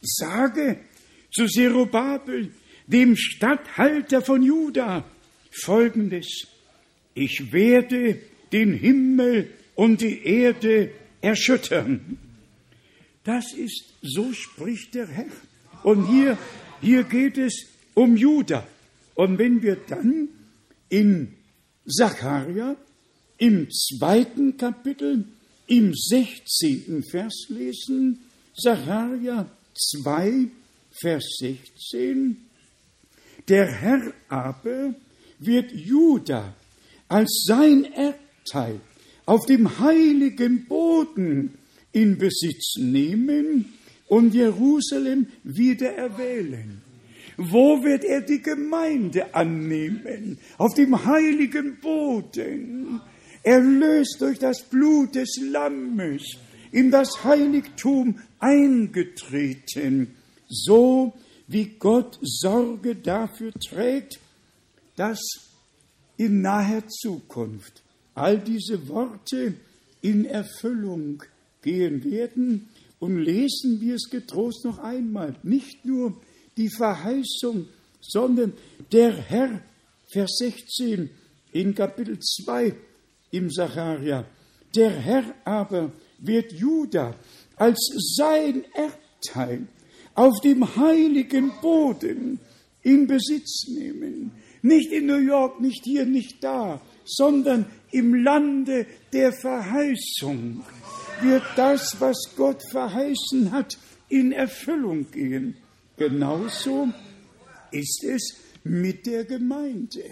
sage zu Zerubabel, dem Statthalter von Juda, folgendes. Ich werde den Himmel und die Erde erschüttern. Das ist, so spricht der Herr. Und hier, hier geht es um Juda. Und wenn wir dann in Zacharia im zweiten Kapitel im 16. Vers lesen, Zacharia 2, Vers 16. Der Herr aber wird Juda als sein Erbteil auf dem heiligen Boden in Besitz nehmen und Jerusalem wieder erwählen. Wo wird er die Gemeinde annehmen? Auf dem heiligen Boden, erlöst durch das Blut des Lammes in das Heiligtum eingetreten. So wie Gott Sorge dafür trägt, dass in naher Zukunft all diese Worte in Erfüllung gehen werden. Und lesen wir es getrost noch einmal. Nicht nur die Verheißung, sondern der Herr, Vers 16 in Kapitel 2 im Sacharia, der Herr aber wird Juda als sein Erbteil auf dem heiligen Boden in Besitz nehmen. Nicht in New York, nicht hier, nicht da, sondern im Lande der Verheißung wird das, was Gott verheißen hat, in Erfüllung gehen. Genauso ist es mit der Gemeinde.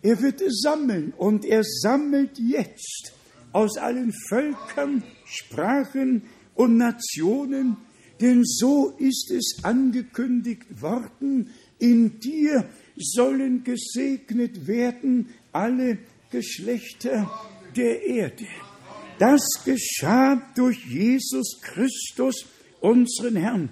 Er wird sammeln und er sammelt jetzt aus allen Völkern, Sprachen und Nationen, denn so ist es angekündigt worden, in dir sollen gesegnet werden alle Geschlechter der Erde. Das geschah durch Jesus Christus, unseren Herrn.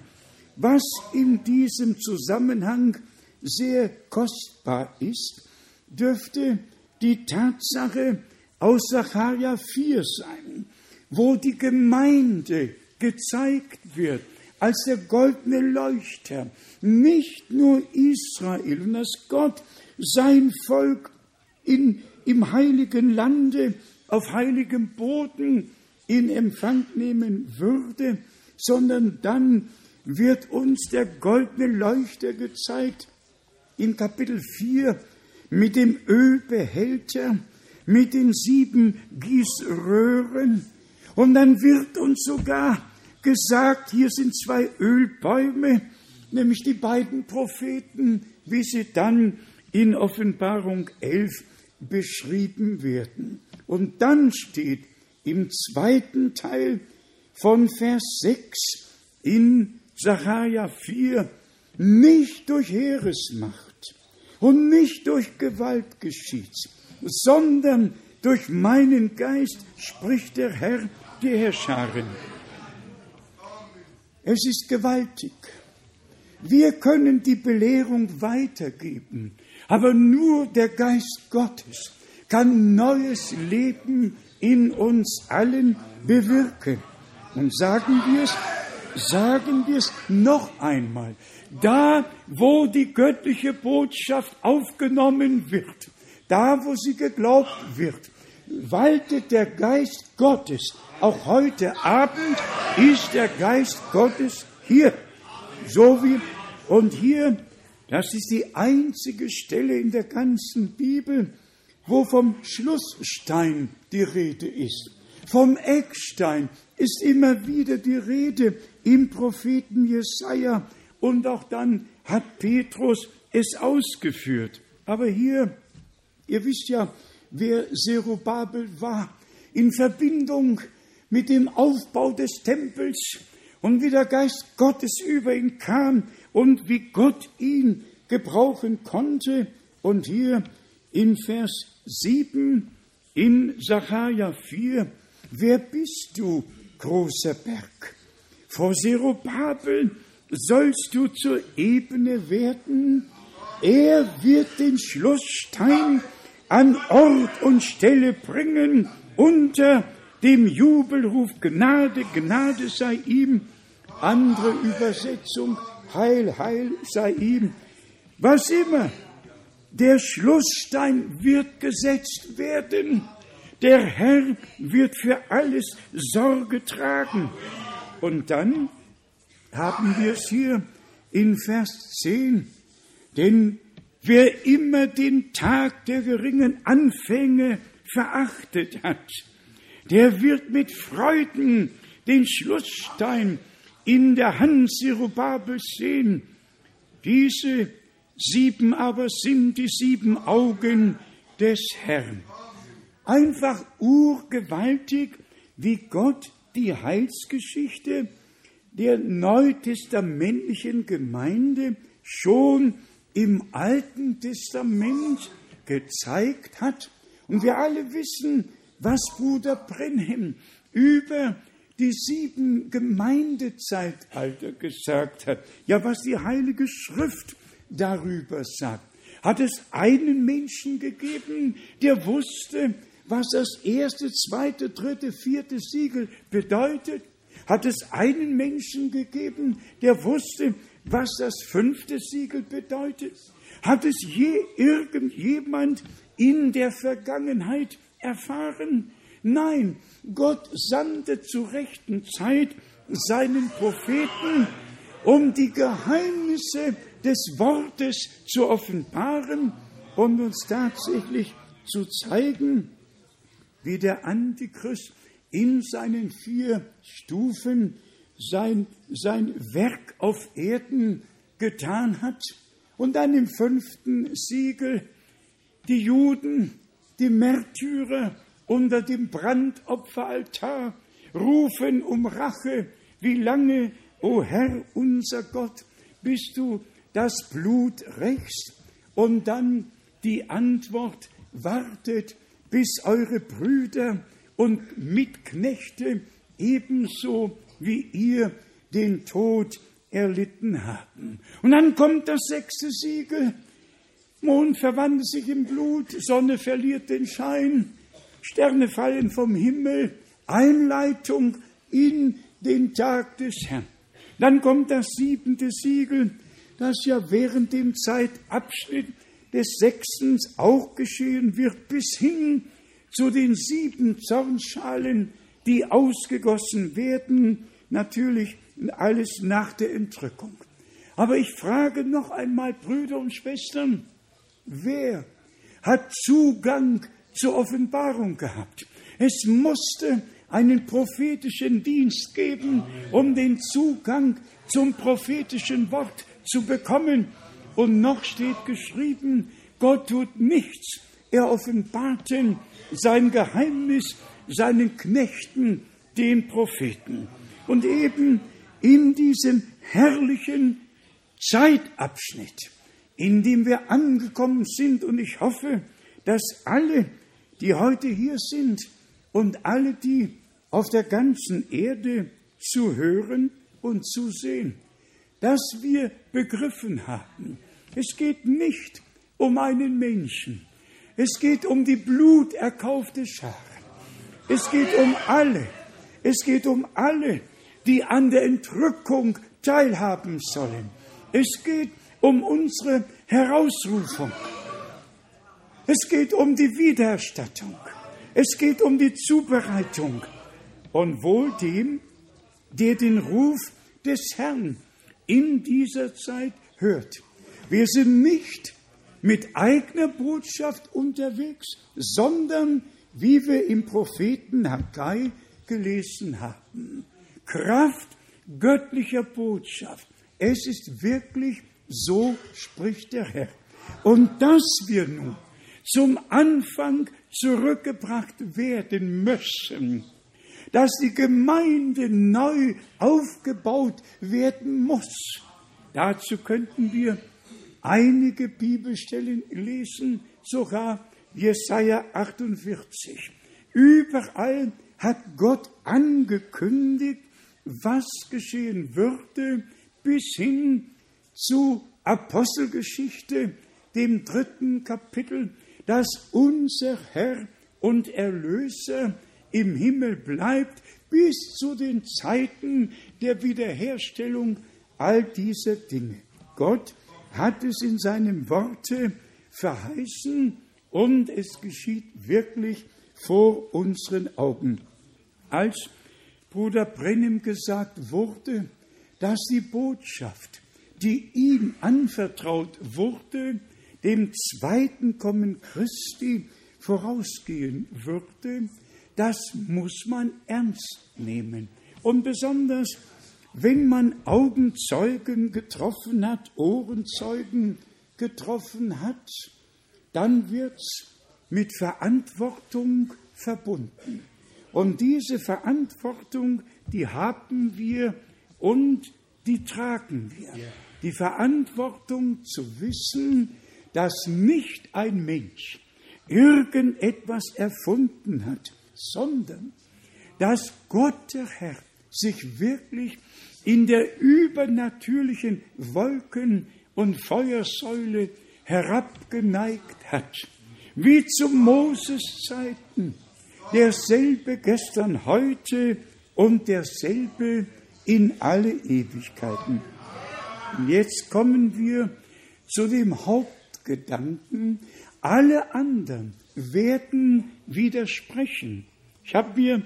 Was in diesem Zusammenhang sehr kostbar ist, dürfte die Tatsache aus Sacharja 4 sein, wo die Gemeinde gezeigt wird als der goldene Leuchter, nicht nur Israel und dass Gott sein Volk in, im heiligen Lande, auf heiligem Boden in Empfang nehmen würde, sondern dann wird uns der goldene Leuchter gezeigt in Kapitel 4 mit dem Ölbehälter, mit den sieben Gießröhren. Und dann wird uns sogar gesagt, hier sind zwei Ölbäume, nämlich die beiden Propheten, wie sie dann in Offenbarung 11 beschrieben werden. Und dann steht im zweiten Teil von Vers 6 in Sacharja 4, nicht durch Heeresmacht und nicht durch Gewalt geschieht's, sondern durch meinen Geist spricht der Herr der Herrscharen. Es ist gewaltig. Wir können die Belehrung weitergeben, aber nur der Geist Gottes kann neues Leben in uns allen bewirken. Und sagen wir es, sagen wir es noch einmal, da wo die göttliche Botschaft aufgenommen wird, da wo sie geglaubt wird, waltet der Geist Gottes. Auch heute Abend ist der Geist Gottes hier. So wie, und hier, das ist die einzige Stelle in der ganzen Bibel, wo vom Schlussstein die Rede ist. Vom Eckstein ist immer wieder die Rede im Propheten Jesaja und auch dann hat Petrus es ausgeführt. Aber hier, ihr wisst ja, wer Zerubabel war, in Verbindung mit dem Aufbau des Tempels und wie der Geist Gottes über ihn kam und wie Gott ihn gebrauchen konnte. Und hier in Vers 7 in Sacharja 4, wer bist du, großer Berg? Vor Zerubabel sollst du zur Ebene werden. Er wird den Schlussstein an Ort und Stelle bringen unter dem Jubelruf Gnade, Gnade sei ihm. Andere Übersetzung, Heil, Heil sei ihm. Was immer. Der Schlussstein wird gesetzt werden. Der Herr wird für alles Sorge tragen. Und dann haben wir es hier in Vers 10. Denn Wer immer den Tag der geringen Anfänge verachtet hat, der wird mit Freuden den Schlussstein in der Hand Zerubabels sehen. Diese sieben aber sind die sieben Augen des Herrn. Einfach urgewaltig, wie Gott die Heilsgeschichte der neutestamentlichen Gemeinde schon im Alten Testament gezeigt hat. Und wir alle wissen, was Bruder Brenhem über die sieben Gemeindezeitalter gesagt hat, ja was die Heilige Schrift darüber sagt. Hat es einen Menschen gegeben, der wusste, was das erste, zweite, dritte, vierte Siegel bedeutet? Hat es einen Menschen gegeben, der wusste, was das fünfte Siegel bedeutet? Hat es je irgendjemand in der Vergangenheit erfahren? Nein, Gott sandte zur rechten Zeit seinen Propheten, um die Geheimnisse des Wortes zu offenbaren und uns tatsächlich zu zeigen, wie der Antichrist in seinen vier Stufen sein, sein Werk auf Erden getan hat und dann im fünften Siegel die Juden, die Märtyrer unter dem Brandopferaltar rufen um Rache. Wie lange, o oh Herr unser Gott, bis du das Blut rächst? Und dann die Antwort wartet, bis eure Brüder und Mitknechte ebenso wie ihr den Tod erlitten haben. Und dann kommt das sechste Siegel. Mond verwandelt sich in Blut, Sonne verliert den Schein, Sterne fallen vom Himmel, Einleitung in den Tag des Herrn. Dann kommt das siebente Siegel, das ja während dem Zeitabschnitt des Sechstens auch geschehen wird, bis hin zu den sieben Zornschalen, die ausgegossen werden, natürlich alles nach der Entrückung. Aber ich frage noch einmal, Brüder und Schwestern, wer hat Zugang zur Offenbarung gehabt? Es musste einen prophetischen Dienst geben, um den Zugang zum prophetischen Wort zu bekommen. Und noch steht geschrieben, Gott tut nichts. Er offenbarte sein Geheimnis seinen Knechten, den Propheten. Und eben in diesem herrlichen Zeitabschnitt, in dem wir angekommen sind, und ich hoffe, dass alle, die heute hier sind und alle, die auf der ganzen Erde zu hören und zu sehen, dass wir begriffen haben, es geht nicht um einen Menschen, es geht um die bluterkaufte Schar. Es geht um alle. Es geht um alle, die an der Entrückung teilhaben sollen. Es geht um unsere Herausrufung. Es geht um die Wiedererstattung. Es geht um die Zubereitung. Und wohl dem, der den Ruf des Herrn in dieser Zeit hört. Wir sind nicht mit eigener Botschaft unterwegs, sondern wie wir im Propheten Haggai gelesen haben. Kraft göttlicher Botschaft. Es ist wirklich so, spricht der Herr. Und dass wir nun zum Anfang zurückgebracht werden müssen, dass die Gemeinde neu aufgebaut werden muss. Dazu könnten wir einige Bibelstellen lesen, sogar Jesaja 48. Überall hat Gott angekündigt, was geschehen würde, bis hin zu Apostelgeschichte, dem dritten Kapitel, dass unser Herr und Erlöser im Himmel bleibt, bis zu den Zeiten der Wiederherstellung all dieser Dinge. Gott hat es in seinem Worte verheißen und es geschieht wirklich vor unseren Augen. Als Bruder Brennim gesagt wurde, dass die Botschaft, die ihm anvertraut wurde, dem zweiten Kommen Christi vorausgehen würde, das muss man ernst nehmen. Und besonders wenn man Augenzeugen getroffen hat, Ohrenzeugen getroffen hat, dann wird es mit Verantwortung verbunden. Und diese Verantwortung, die haben wir und die tragen wir. Die Verantwortung zu wissen, dass nicht ein Mensch irgendetwas erfunden hat, sondern dass Gott der Herr sich wirklich in der übernatürlichen Wolken- und Feuersäule herabgeneigt hat, wie zu Moses Zeiten, derselbe gestern, heute und derselbe in alle Ewigkeiten. Und jetzt kommen wir zu dem Hauptgedanken, alle anderen werden widersprechen. Ich habe mir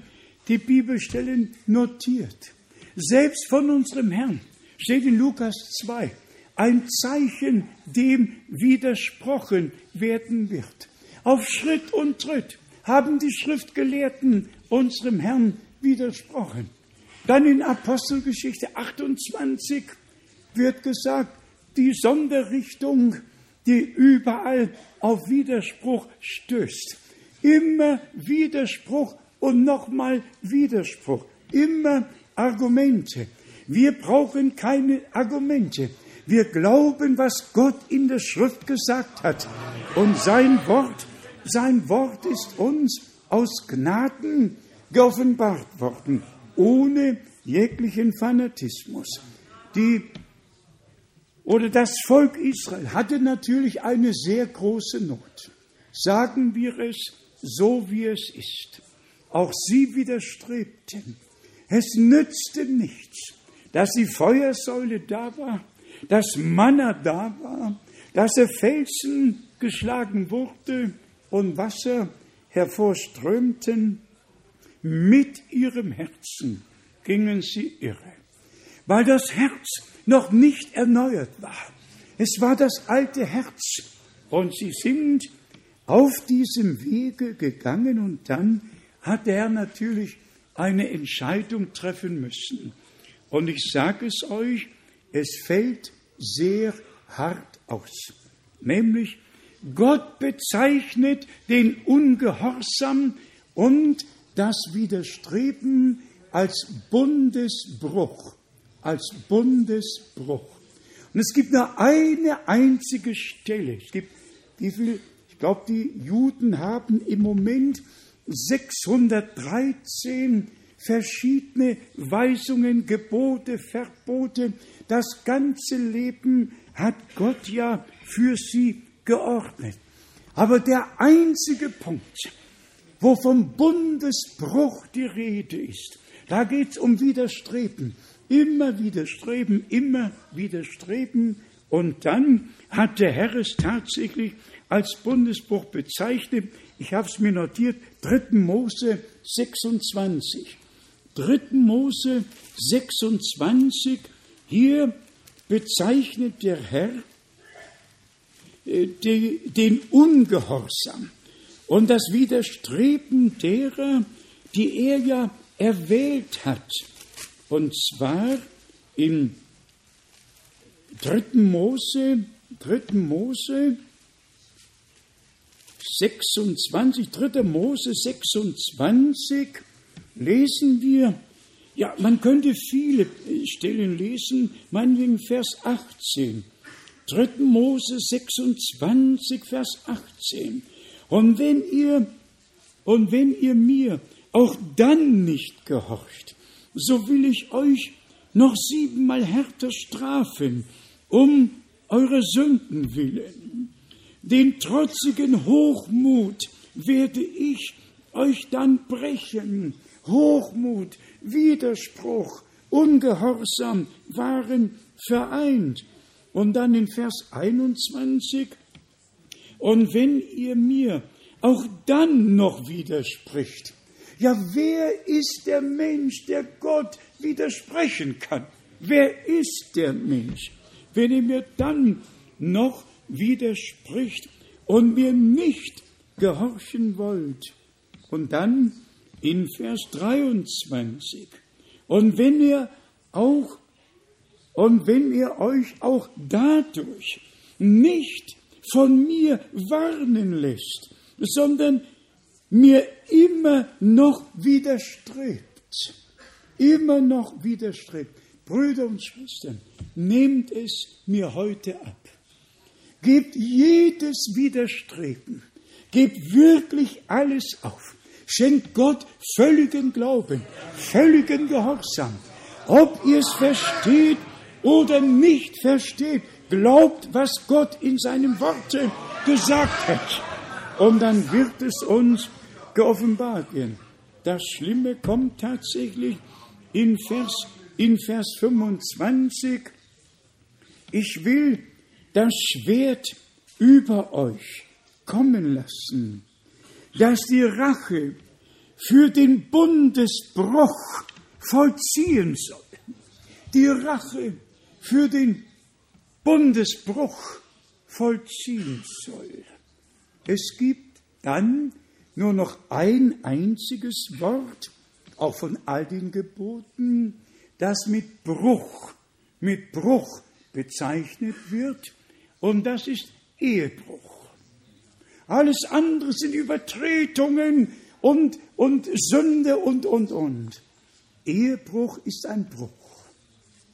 die Bibelstellen notiert. Selbst von unserem Herrn steht in Lukas 2 ein Zeichen, dem widersprochen werden wird. Auf Schritt und Tritt haben die Schriftgelehrten unserem Herrn widersprochen. Dann in Apostelgeschichte 28 wird gesagt, die Sonderrichtung, die überall auf Widerspruch stößt. Immer Widerspruch und nochmal Widerspruch. Immer Argumente. Wir brauchen keine Argumente. Wir glauben, was Gott in der Schrift gesagt hat. Und sein Wort, sein Wort ist uns aus Gnaden geoffenbart worden, ohne jeglichen Fanatismus. Die oder das Volk Israel hatte natürlich eine sehr große Not. Sagen wir es so, wie es ist. Auch sie widerstrebten. Es nützte nichts, dass die Feuersäule da war, dass Manna da war, dass der Felsen geschlagen wurde und Wasser hervorströmten. Mit ihrem Herzen gingen sie irre, weil das Herz noch nicht erneuert war. Es war das alte Herz. Und sie sind auf diesem Wege gegangen und dann hat er natürlich eine Entscheidung treffen müssen. Und ich sage es euch, es fällt sehr hart aus. Nämlich, Gott bezeichnet den Ungehorsam und das Widerstreben als Bundesbruch als Bundesbruch. Und es gibt nur eine einzige Stelle. Es gibt, wie viele, ich glaube, die Juden haben im Moment 613 verschiedene Weisungen, Gebote, Verbote. Das ganze Leben hat Gott ja für sie geordnet. Aber der einzige Punkt, wo vom Bundesbruch die Rede ist, da geht es um Widerstreben. Immer widerstreben, immer widerstreben. Und dann hat der Herr es tatsächlich als Bundesbruch bezeichnet. Ich habe es mir notiert, 3. Mose 26. 3. Mose 26, hier bezeichnet der Herr äh, den Ungehorsam und das Widerstreben derer, die er ja erwählt hat. Und zwar in 3. Mose, 3. Mose 26, 3. Mose 26 lesen wir, ja, man könnte viele Stellen lesen, meinetwegen Vers 18. 3. Mose 26, Vers 18. Und wenn ihr, und wenn ihr mir auch dann nicht gehorcht, so will ich euch noch siebenmal härter strafen, um eure Sünden willen. Den trotzigen Hochmut werde ich euch dann brechen. Hochmut, Widerspruch, Ungehorsam waren vereint. Und dann in Vers 21, und wenn ihr mir auch dann noch widerspricht, ja, wer ist der Mensch, der Gott widersprechen kann? Wer ist der Mensch? Wenn er mir dann noch widerspricht und mir nicht gehorchen wollt. Und dann in Vers 23. Und wenn ihr auch, und wenn ihr euch auch dadurch nicht von mir warnen lässt, sondern mir immer noch widerstrebt. Immer noch widerstrebt. Brüder und Schwestern, nehmt es mir heute ab. Gebt jedes Widerstreben. Gebt wirklich alles auf. schenkt Gott völligen Glauben, völligen Gehorsam. Ob ihr es versteht oder nicht versteht, glaubt, was Gott in seinem Worte gesagt hat. Und dann wird es uns geoffenbart werden. Das Schlimme kommt tatsächlich in Vers, in Vers 25. Ich will das Schwert über euch kommen lassen, dass die Rache für den Bundesbruch vollziehen soll. Die Rache für den Bundesbruch vollziehen soll. Es gibt dann nur noch ein einziges Wort, auch von all den Geboten, das mit Bruch, mit Bruch bezeichnet wird, und das ist Ehebruch. Alles andere sind Übertretungen und, und Sünde und, und, und. Ehebruch ist ein Bruch,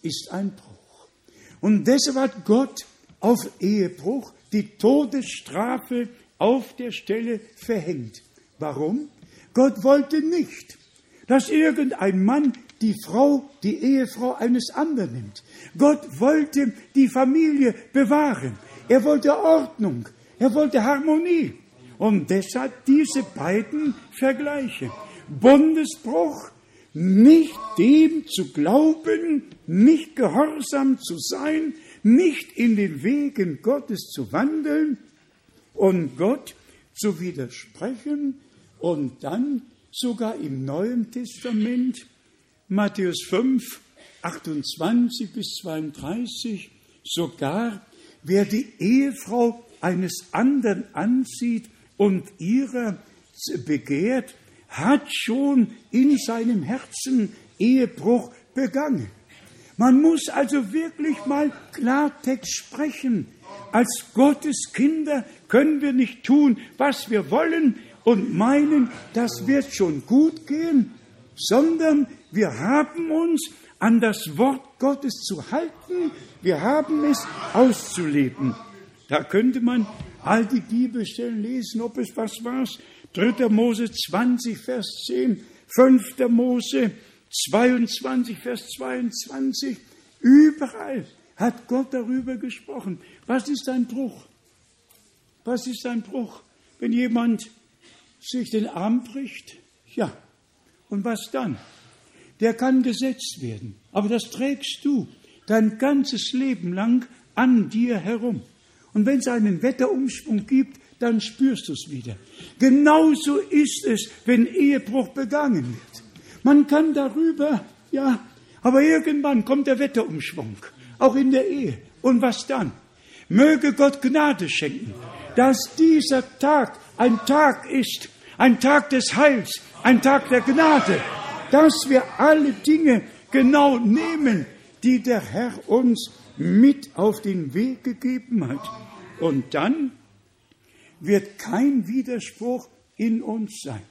ist ein Bruch. Und deshalb hat Gott auf Ehebruch die Todesstrafe auf der Stelle verhängt. Warum? Gott wollte nicht, dass irgendein Mann die Frau, die Ehefrau eines anderen nimmt. Gott wollte die Familie bewahren. Er wollte Ordnung. Er wollte Harmonie. Und deshalb diese beiden Vergleiche. Bundesbruch, nicht dem zu glauben, nicht gehorsam zu sein, nicht in den Wegen Gottes zu wandeln und Gott zu widersprechen und dann sogar im Neuen Testament, Matthäus 5, 28 bis 32, sogar wer die Ehefrau eines anderen ansieht und ihrer begehrt, hat schon in seinem Herzen Ehebruch begangen. Man muss also wirklich mal Klartext sprechen. Als Gottes Kinder können wir nicht tun, was wir wollen und meinen, das wird schon gut gehen, sondern wir haben uns an das Wort Gottes zu halten, wir haben es auszuleben. Da könnte man all die Bibelstellen lesen, ob es was war. 3. Mose 20, Vers 10, 5. Mose 22, Vers 22. Überall hat Gott darüber gesprochen. Was ist ein Bruch? Was ist ein Bruch? Wenn jemand sich den Arm bricht, ja. Und was dann? Der kann gesetzt werden. Aber das trägst du dein ganzes Leben lang an dir herum. Und wenn es einen Wetterumschwung gibt, dann spürst du es wieder. Genauso ist es, wenn Ehebruch begangen wird. Man kann darüber, ja, aber irgendwann kommt der Wetterumschwung, auch in der Ehe. Und was dann? Möge Gott Gnade schenken, dass dieser Tag ein Tag ist, ein Tag des Heils, ein Tag der Gnade, dass wir alle Dinge genau nehmen, die der Herr uns mit auf den Weg gegeben hat. Und dann wird kein Widerspruch in uns sein.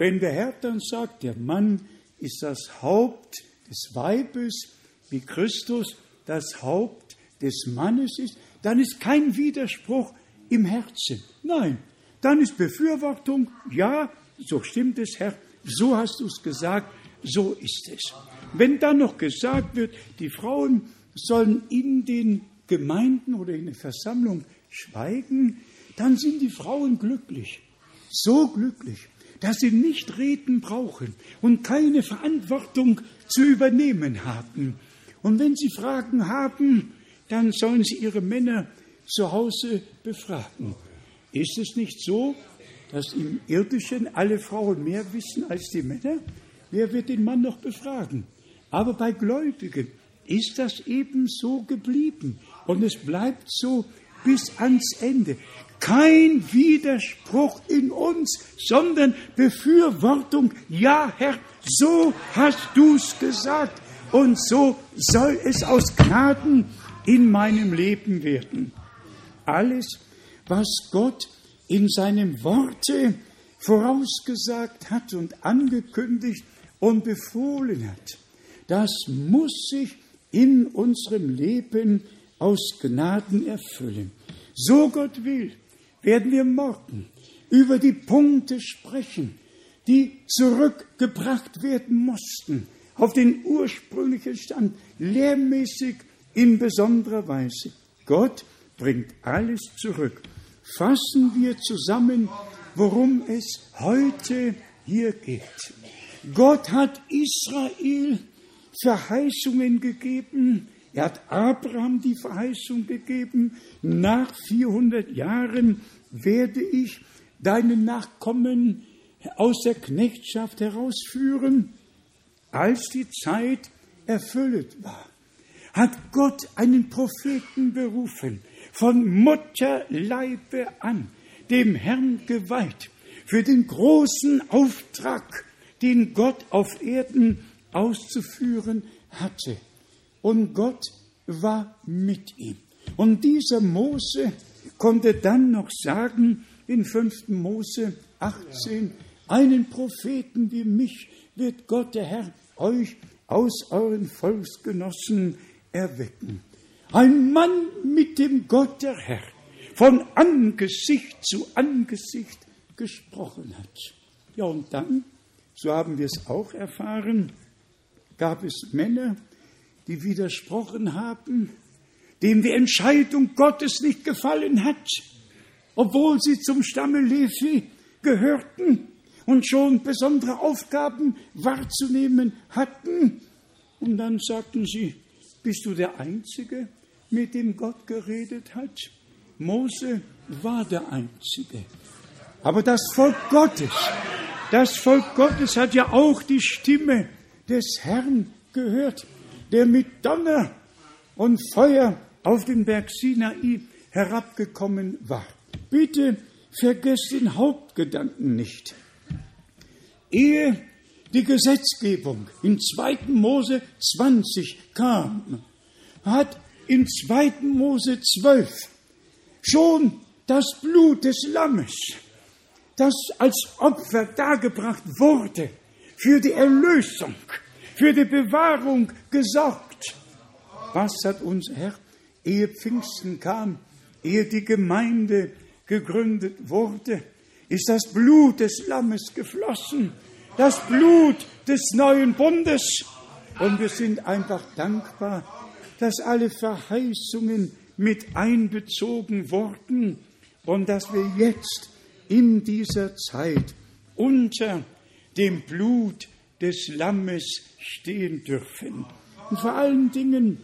Wenn der Herr dann sagt, der Mann ist das Haupt des Weibes, wie Christus das Haupt des Mannes ist, dann ist kein Widerspruch im Herzen. Nein, dann ist Befürwortung, ja, so stimmt es, Herr, so hast du es gesagt, so ist es. Wenn dann noch gesagt wird, die Frauen sollen in den Gemeinden oder in der Versammlung schweigen, dann sind die Frauen glücklich, so glücklich, dass sie nicht reden brauchen und keine Verantwortung zu übernehmen haben. Und wenn sie Fragen haben, dann sollen sie ihre Männer zu Hause befragen. Ist es nicht so, dass im Irdischen alle Frauen mehr wissen als die Männer? Wer wird den Mann noch befragen? Aber bei Gläubigen ist das eben so geblieben und es bleibt so bis ans Ende. Kein Widerspruch in uns, sondern Befürwortung. Ja, Herr, so hast du's gesagt und so soll es aus Gnaden in meinem Leben werden. Alles, was Gott in seinem Worte vorausgesagt hat und angekündigt und befohlen hat, das muss sich in unserem Leben aus Gnaden erfüllen. So Gott will, werden wir morgen über die Punkte sprechen, die zurückgebracht werden mussten auf den ursprünglichen Stand, lehrmäßig in besonderer Weise. Gott bringt alles zurück. Fassen wir zusammen, worum es heute hier geht. Gott hat Israel Verheißungen gegeben. Er hat Abraham die Verheißung gegeben. Nach 400 Jahren werde ich deinen Nachkommen aus der Knechtschaft herausführen. Als die Zeit erfüllt war, hat Gott einen Propheten berufen, von Mutterleibe an, dem Herrn geweiht, für den großen Auftrag, den Gott auf Erden auszuführen hatte. Und Gott war mit ihm. Und dieser Mose konnte dann noch sagen, in 5. Mose 18, einen Propheten wie mich wird Gott der Herr euch aus euren Volksgenossen erwecken. Ein Mann mit dem Gott der Herr von Angesicht zu Angesicht gesprochen hat. Ja, und dann, so haben wir es auch erfahren, gab es Männer, die widersprochen haben, denen die Entscheidung Gottes nicht gefallen hat, obwohl sie zum Stamme Levi gehörten und schon besondere Aufgaben wahrzunehmen hatten. Und dann sagten sie, bist du der Einzige, mit dem Gott geredet hat? Mose war der Einzige. Aber das Volk Gottes, das Volk Gottes hat ja auch die Stimme des Herrn gehört, der mit Donner und Feuer auf den Berg Sinai herabgekommen war. Bitte vergesst den Hauptgedanken nicht. Ehe die Gesetzgebung in 2. Mose 20 kam, hat in 2. Mose 12 schon das Blut des Lammes, das als Opfer dargebracht wurde, für die Erlösung, für die Bewahrung gesorgt. Was hat unser Herr, ehe Pfingsten kam, ehe die Gemeinde gegründet wurde, ist das Blut des Lammes geflossen, das Blut des neuen Bundes. Und wir sind einfach dankbar, dass alle Verheißungen mit einbezogen wurden und dass wir jetzt in dieser Zeit unter dem Blut des Lammes stehen dürfen. Und vor allen Dingen,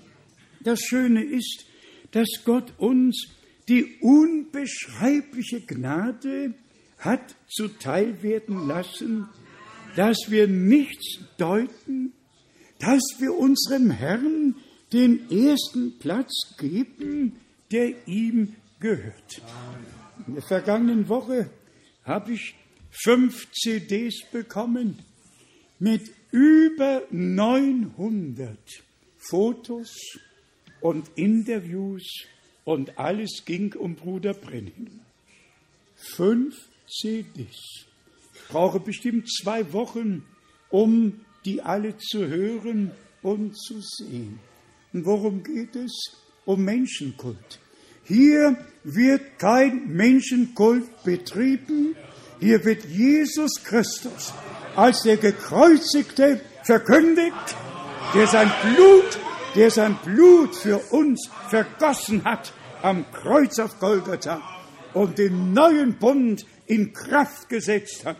das Schöne ist, dass Gott uns die unbeschreibliche Gnade hat zuteil werden lassen, dass wir nichts deuten, dass wir unserem Herrn den ersten Platz geben, der ihm gehört. In der vergangenen Woche habe ich fünf CDs bekommen mit über 900 Fotos und Interviews und alles ging um Bruder Brenning. Fünf CDs. Ich brauche bestimmt zwei Wochen, um die alle zu hören und zu sehen. Und worum geht es? Um Menschenkult. Hier wird kein Menschenkult betrieben. Hier wird Jesus Christus als der Gekreuzigte verkündigt, der sein Blut, der sein Blut für uns vergossen hat am Kreuz auf Golgatha und den neuen Bund in Kraft gesetzt hat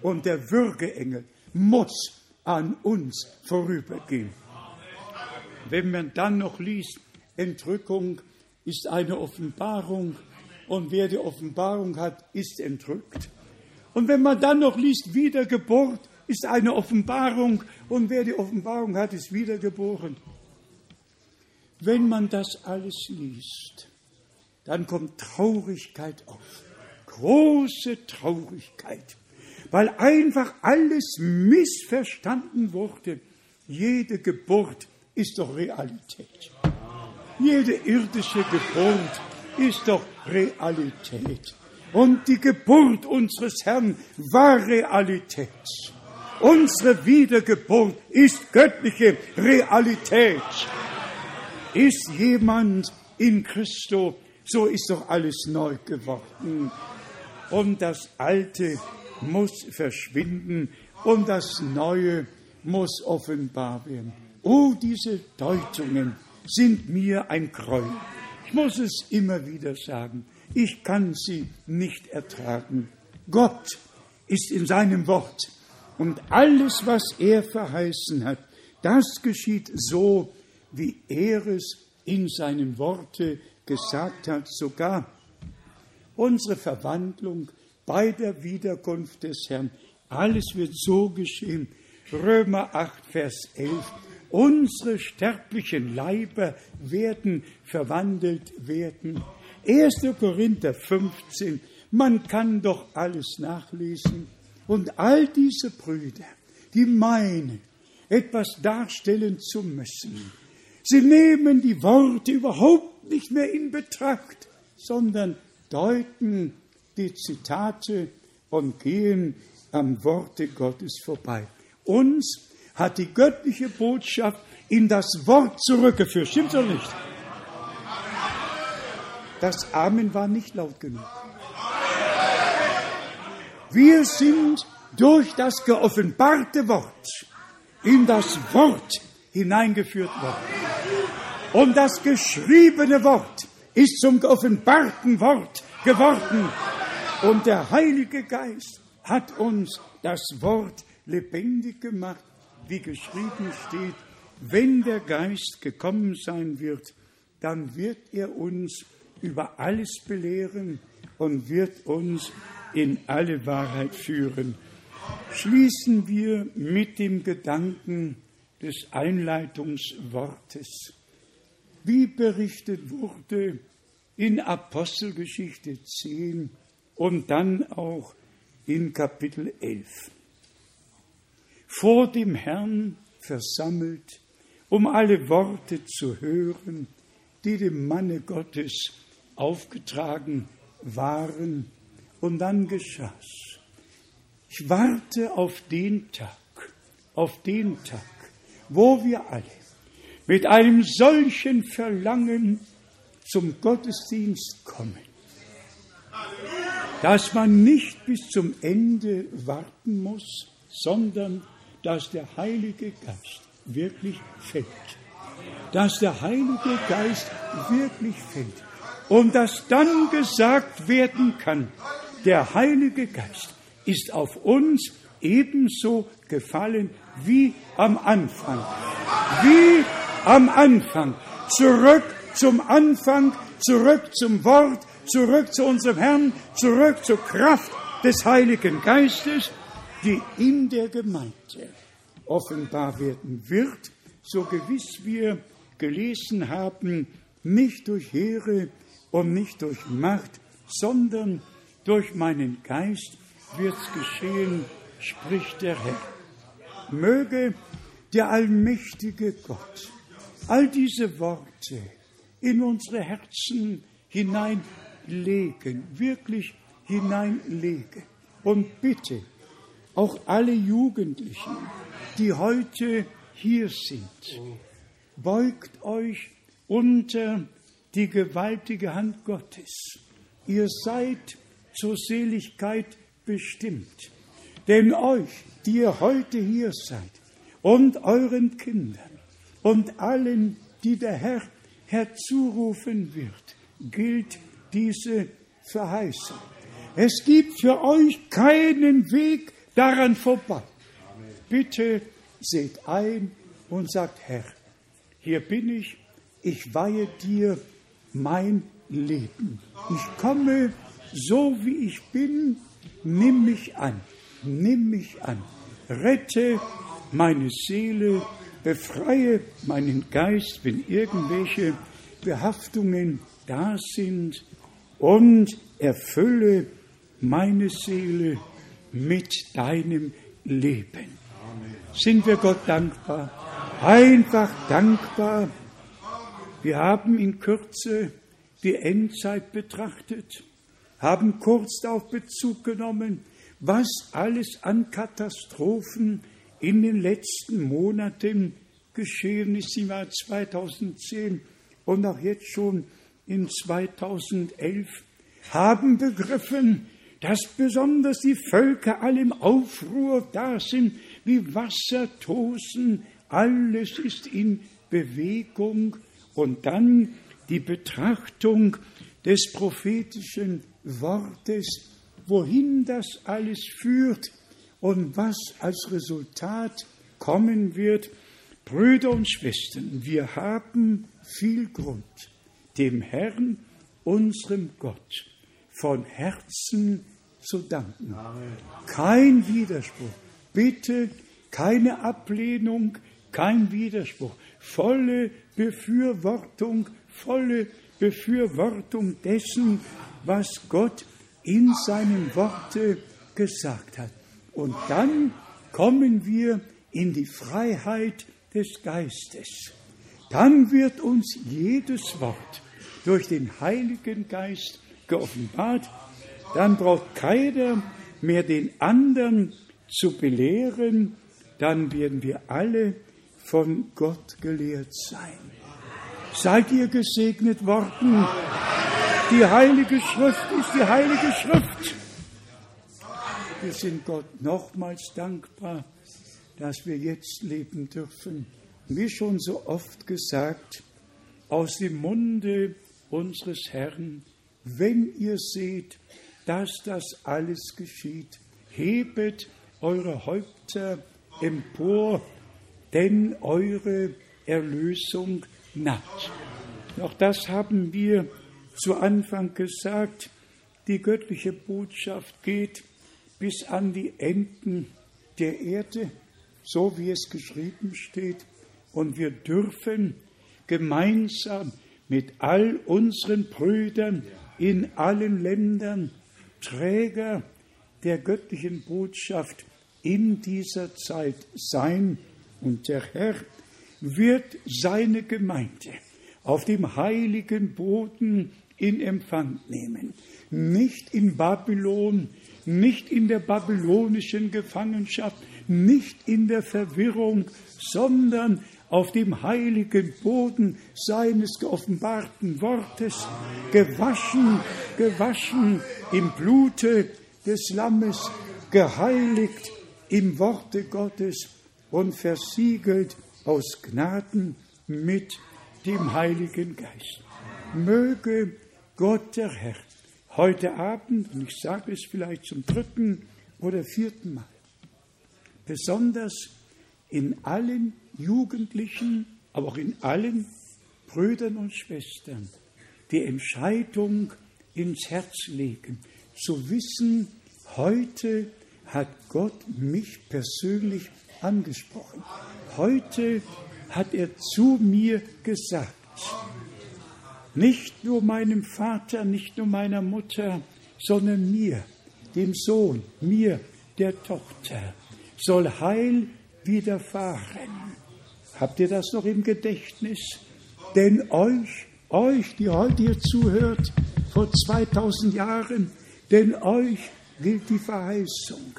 und der Würgeengel muss an uns vorübergehen. Wenn man dann noch liest, Entrückung ist eine Offenbarung und wer die Offenbarung hat, ist entrückt. Und wenn man dann noch liest, Wiedergeburt ist eine Offenbarung und wer die Offenbarung hat, ist wiedergeboren. Wenn man das alles liest, dann kommt Traurigkeit auf, große Traurigkeit weil einfach alles missverstanden wurde. Jede Geburt ist doch Realität. Jede irdische Geburt ist doch Realität. Und die Geburt unseres Herrn war Realität. Unsere Wiedergeburt ist göttliche Realität. Ist jemand in Christo, so ist doch alles neu geworden. Und das Alte muss verschwinden und das Neue muss offenbar werden. Oh, diese Deutungen sind mir ein Gräuel. Ich muss es immer wieder sagen. Ich kann sie nicht ertragen. Gott ist in seinem Wort und alles, was er verheißen hat, das geschieht so, wie er es in seinem Worte gesagt hat. Sogar unsere Verwandlung bei der Wiederkunft des Herrn, alles wird so geschehen. Römer 8, Vers 11. Unsere sterblichen Leiber werden verwandelt werden. 1. Korinther 15. Man kann doch alles nachlesen. Und all diese Brüder, die meinen, etwas darstellen zu müssen, sie nehmen die Worte überhaupt nicht mehr in Betracht, sondern deuten die Zitate und gehen am Worte Gottes vorbei. Uns hat die göttliche Botschaft in das Wort zurückgeführt. Stimmt doch nicht? Das Amen war nicht laut genug. Wir sind durch das geoffenbarte Wort in das Wort hineingeführt worden. Und das geschriebene Wort ist zum geoffenbarten Wort geworden. Und der Heilige Geist hat uns das Wort lebendig gemacht, wie geschrieben steht, wenn der Geist gekommen sein wird, dann wird er uns über alles belehren und wird uns in alle Wahrheit führen. Schließen wir mit dem Gedanken des Einleitungswortes. Wie berichtet wurde in Apostelgeschichte 10 und dann auch in Kapitel 11. Vor dem Herrn versammelt, um alle Worte zu hören, die dem Manne Gottes aufgetragen waren. Und dann geschah's. Ich warte auf den Tag, auf den Tag, wo wir alle mit einem solchen Verlangen zum Gottesdienst kommen, dass man nicht bis zum Ende warten muss, sondern dass der Heilige Geist wirklich fällt. Dass der Heilige Geist wirklich fällt. Und dass dann gesagt werden kann, der Heilige Geist ist auf uns ebenso gefallen wie am Anfang. Wie am Anfang. Zurück zum Anfang, zurück zum Wort, zurück zu unserem Herrn, zurück zur Kraft des Heiligen Geistes, die in der Gemeinde offenbar werden wird, so gewiss wir gelesen haben, nicht durch Heere und nicht durch Macht, sondern durch meinen Geist wird's geschehen, spricht der Herr. Möge der allmächtige Gott all diese Worte in unsere Herzen hineinlegen, wirklich hineinlegen. Und bitte auch alle Jugendlichen, die heute hier sind, beugt euch unter die gewaltige Hand Gottes. Ihr seid zur Seligkeit bestimmt. Denn euch, die ihr heute hier seid, und euren Kindern und allen, die der Herr herzurufen wird, gilt diese Verheißung. Es gibt für euch keinen Weg daran vorbei. Bitte seht ein und sagt, Herr, hier bin ich, ich weihe dir mein Leben. Ich komme so wie ich bin, nimm mich an, nimm mich an, rette meine Seele, befreie meinen Geist, wenn irgendwelche Behaftungen da sind und erfülle meine Seele mit deinem Leben. Sind wir Gott dankbar? Einfach dankbar. Wir haben in Kürze die Endzeit betrachtet, haben kurz darauf Bezug genommen, was alles an Katastrophen in den letzten Monaten geschehen ist im Jahr 2010 und auch jetzt schon in 2011, haben begriffen, dass besonders die Völker alle im Aufruhr da sind, wie Wasser tosen, alles ist in Bewegung und dann die Betrachtung des prophetischen Wortes, wohin das alles führt und was als Resultat kommen wird. Brüder und Schwestern, wir haben viel Grund, dem Herrn, unserem Gott, von Herzen zu danken. Amen. Kein Widerspruch. Bitte keine Ablehnung, kein Widerspruch. Volle Befürwortung, volle Befürwortung dessen, was Gott in seinen Worte gesagt hat. Und dann kommen wir in die Freiheit des Geistes. Dann wird uns jedes Wort durch den Heiligen Geist geoffenbart. Dann braucht keiner mehr den anderen zu belehren. Dann werden wir alle von Gott gelehrt sein. Seid ihr gesegnet worden? Die Heilige Schrift ist die Heilige Schrift. Wir sind Gott nochmals dankbar, dass wir jetzt leben dürfen. Wie schon so oft gesagt, aus dem Munde unseres Herrn, wenn ihr seht, dass das alles geschieht, hebet eure Häupter empor, denn eure Erlösung naht. Auch das haben wir zu Anfang gesagt. Die göttliche Botschaft geht bis an die Enden der Erde, so wie es geschrieben steht. Und wir dürfen gemeinsam mit all unseren Brüdern in allen Ländern Träger der göttlichen Botschaft in dieser Zeit sein. Und der Herr wird seine Gemeinde auf dem heiligen Boden in Empfang nehmen. Nicht in Babylon, nicht in der babylonischen Gefangenschaft, nicht in der Verwirrung, sondern auf dem heiligen Boden seines geoffenbarten Wortes, gewaschen, gewaschen im Blute des Lammes, geheiligt im Worte Gottes und versiegelt aus Gnaden mit dem Heiligen Geist. Möge Gott der Herr heute Abend, und ich sage es vielleicht zum dritten oder vierten Mal, besonders in allen Jugendlichen, aber auch in allen Brüdern und Schwestern die Entscheidung ins Herz legen, zu wissen, heute hat Gott mich persönlich angesprochen. Heute hat er zu mir gesagt. Nicht nur meinem Vater, nicht nur meiner Mutter, sondern mir, dem Sohn, mir, der Tochter, soll Heil widerfahren. Habt ihr das noch im Gedächtnis? Denn euch, euch, die heute hier zuhört, vor 2000 Jahren, denn euch gilt die Verheißung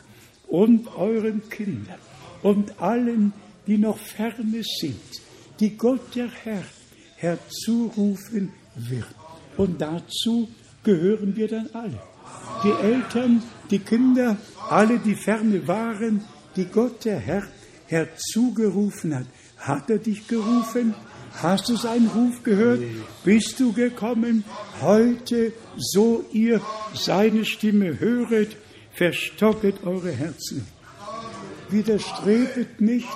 und euren Kindern und allen, die noch ferne sind, die Gott der Herr herzurufen wird. Und dazu gehören wir dann alle. Die Eltern, die Kinder, alle, die ferne waren, die Gott der Herr herzugerufen hat. Hat er dich gerufen? Hast du seinen Ruf gehört? Bist du gekommen? Heute, so ihr seine Stimme höret, verstocket eure Herzen. Widerstrebet nicht,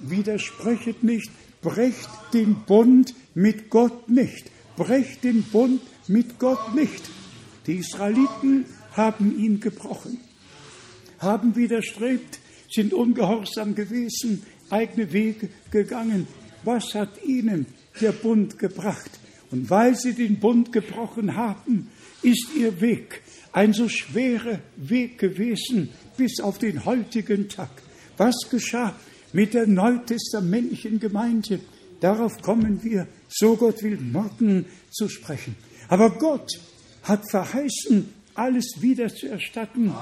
widersprechet nicht, brecht den Bund mit Gott nicht. Brecht den Bund mit Gott nicht. Die Israeliten haben ihn gebrochen, haben widerstrebt, sind ungehorsam gewesen, eigene Wege gegangen. Was hat ihnen der Bund gebracht? Und weil sie den Bund gebrochen haben, ist ihr Weg ein so schwerer Weg gewesen bis auf den heutigen Tag. Was geschah mit der neutestamentlichen Gemeinde? Darauf kommen wir, so Gott will, morgen zu sprechen. Aber Gott hat verheißen, alles wieder zu erstatten,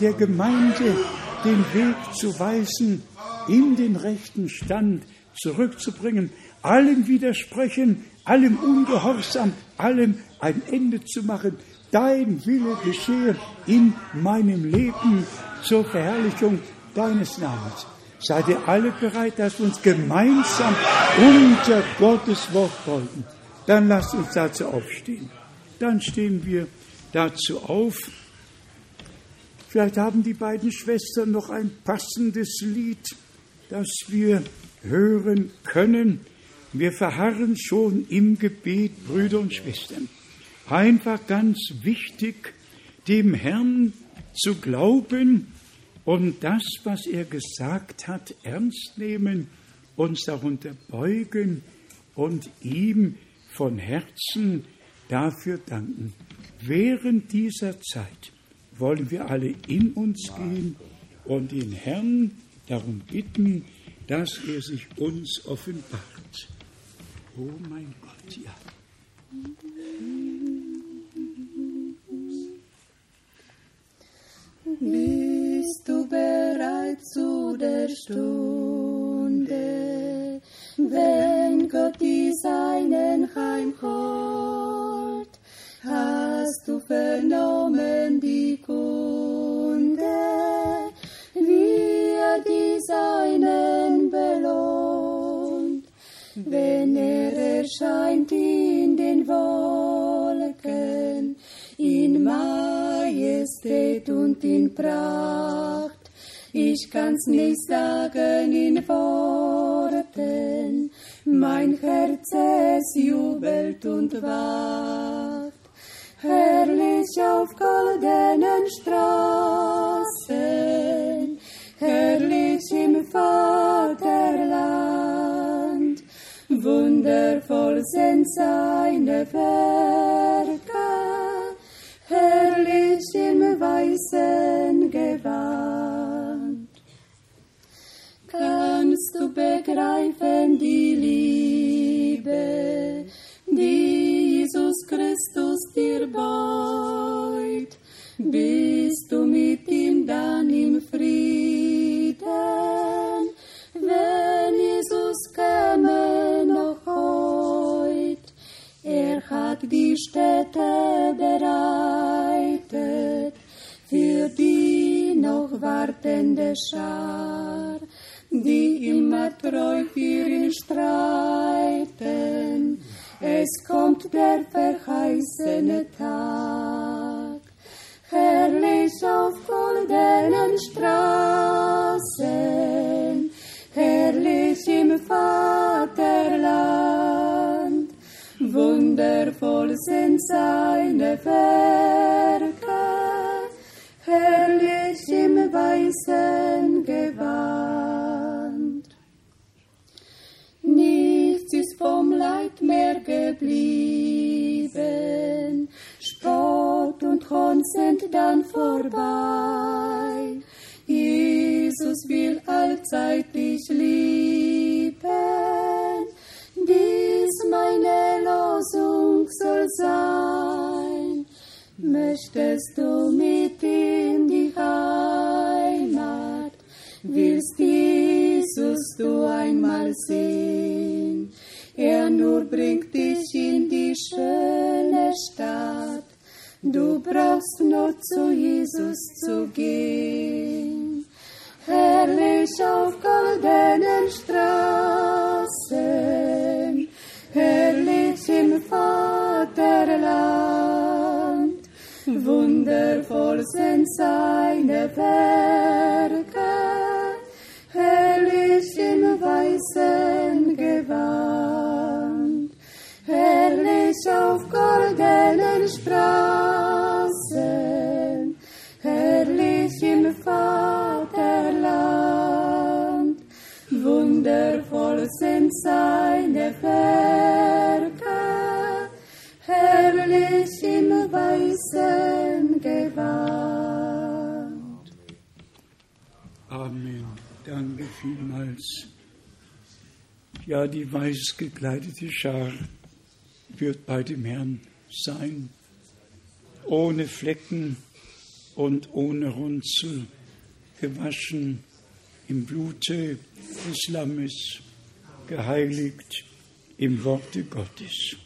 der Gemeinde den Weg zu weisen, in den rechten Stand zurückzubringen, allem Widersprechen, allem Ungehorsam, allem ein Ende zu machen. Dein Wille geschehe in meinem Leben zur Verherrlichung deines Namens. Seid ihr alle bereit, dass wir uns gemeinsam unter Gottes Wort beugen? Dann lasst uns dazu aufstehen. Dann stehen wir dazu auf. Vielleicht haben die beiden Schwestern noch ein passendes Lied, das wir hören können. Wir verharren schon im Gebet, Brüder und Schwestern. Einfach ganz wichtig, dem Herrn zu glauben und das, was er gesagt hat, ernst nehmen, uns darunter beugen und ihm von Herzen dafür danken. Während dieser Zeit wollen wir alle in uns gehen und den Herrn darum bitten, dass er sich uns offenbart. Oh mein Gott, ja. Bist du bereit zu der Stunde, wenn Gott die Seinen heimholt? Hast du vernommen die Kunde, wie er die Seinen belohnt, wenn er erscheint in den Wolken, in Majestät und in Pracht. Ich kann's nicht sagen in Worten, mein Herz es jubelt und wacht. Herrlich auf goldenen Straßen, herrlich im Vaterland, wundervoll sind seine Werke, herrlich im weißen Gewand. Kannst du begreifen die Liebe, die Jesus Christus dir beut? Bist du mit ihm dann im Frieden, wenn Jesus käme? Hat die Städte bereitet für die noch wartende Schar, die immer treu für ihn streiten. Es kommt der verheißene Tag, herrlich auf goldenen Straßen, herrlich im Vaterland. Wundervoll sind seine Werke, herrlich im weißen Gewand. Nichts ist vom Leid mehr geblieben, Spott und Hohn sind dann vorbei. Jesus will allzeit dich lieben, meine Losung soll sein. Möchtest du mit ihm die Heimat, willst Jesus du einmal sehen? Er nur bringt dich in die schöne Stadt, du brauchst nur zu Jesus zu gehen. Herrlich auf goldenen Straßen, herrlich im Vaterland, wundervoll sind seine Werke, herrlich im weißen Gewand, herrlich auf goldenen Straßen, herrlich im Vaterland, wundervoll sind seine Werke, herrlich im weißen Gewand. Amen. Danke vielmals. Ja, die weiß gekleidete Schar wird bei dem Herrn sein, ohne Flecken und ohne Runzel, gewaschen im Blute des Lammes, geheiligt im Worte Gottes.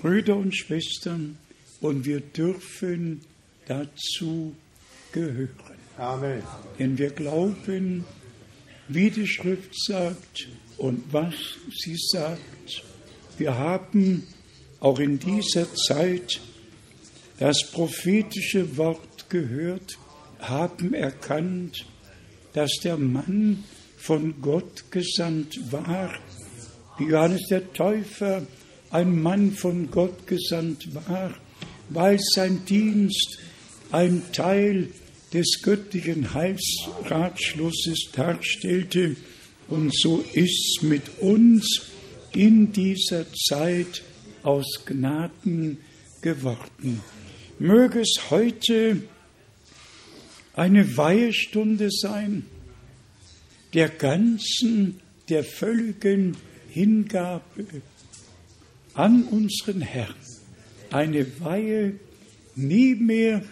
Brüder und Schwestern, und wir dürfen dazu gehören. Amen. Denn wir glauben, wie die Schrift sagt und was sie sagt. Wir haben auch in dieser Zeit das prophetische Wort gehört, haben erkannt, dass der Mann von Gott gesandt war, Johannes der Täufer ein Mann von Gott gesandt war, weil sein Dienst ein Teil des göttlichen Heilsratschlusses darstellte. Und so ist mit uns in dieser Zeit aus Gnaden geworden. Möge es heute eine Weihestunde sein, der ganzen, der völligen Hingabe an unseren Herrn. Eine Weihe nie mehr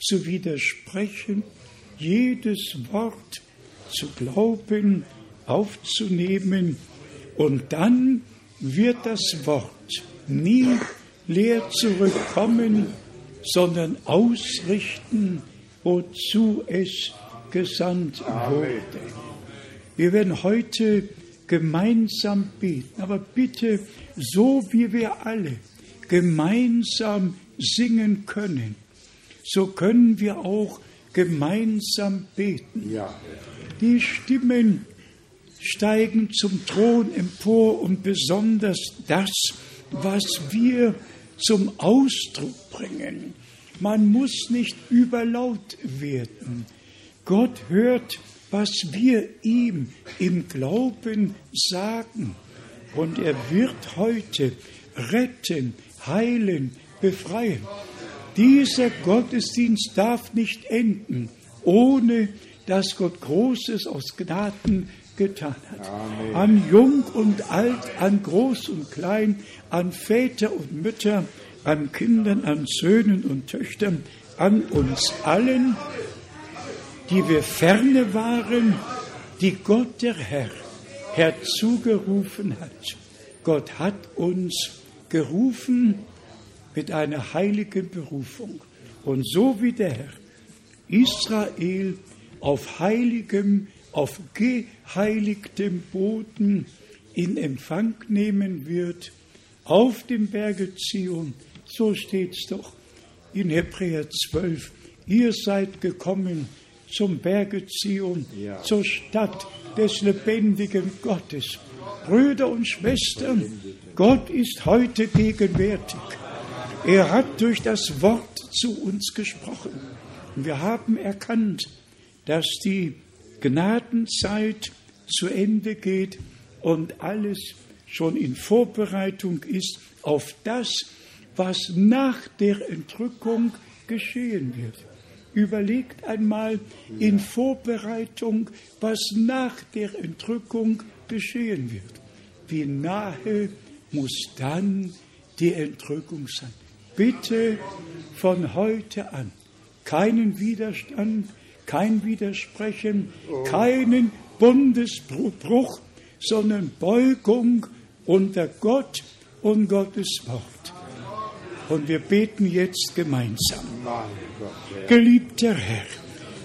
zu widersprechen, jedes Wort zu glauben, aufzunehmen und dann wird das Wort nie leer zurückkommen, sondern ausrichten, wozu es gesandt wurde. Wir werden heute gemeinsam beten, aber bitte so wie wir alle gemeinsam singen können, so können wir auch gemeinsam beten. Ja. Die Stimmen steigen zum Thron empor und besonders das, was wir zum Ausdruck bringen. Man muss nicht überlaut werden. Gott hört, was wir ihm im Glauben sagen. Und er wird heute retten, heilen, befreien. Dieser Gottesdienst darf nicht enden, ohne dass Gott Großes aus Gnaden getan hat. Amen. An Jung und Alt, an Groß und Klein, an Väter und Mütter, an Kindern, an Söhnen und Töchtern, an uns allen, die wir ferne waren, die Gott der Herr herzugerufen hat. Gott hat uns gerufen mit einer heiligen Berufung. Und so wie der Herr Israel auf heiligem, auf geheiligtem Boden in Empfang nehmen wird, auf dem Berge Zion, so steht es doch in Hebräer 12, ihr seid gekommen zum Berge Zion, Ja. zur Stadt des lebendigen Gottes. Brüder und Schwestern, Gott ist heute gegenwärtig. Er hat durch das Wort zu uns gesprochen. Und wir haben erkannt, dass die Gnadenzeit zu Ende geht und alles schon in Vorbereitung ist auf das, was nach der Entrückung geschehen wird. Überlegt einmal in Vorbereitung, was nach der Entrückung geschehen wird. Wie nahe muss dann die Entrückung sein? Bitte von heute an keinen Widerstand, kein Widersprechen, keinen Bundesbruch, sondern Beugung unter Gott und Gottes Wort. Und wir beten jetzt gemeinsam. Geliebter Herr,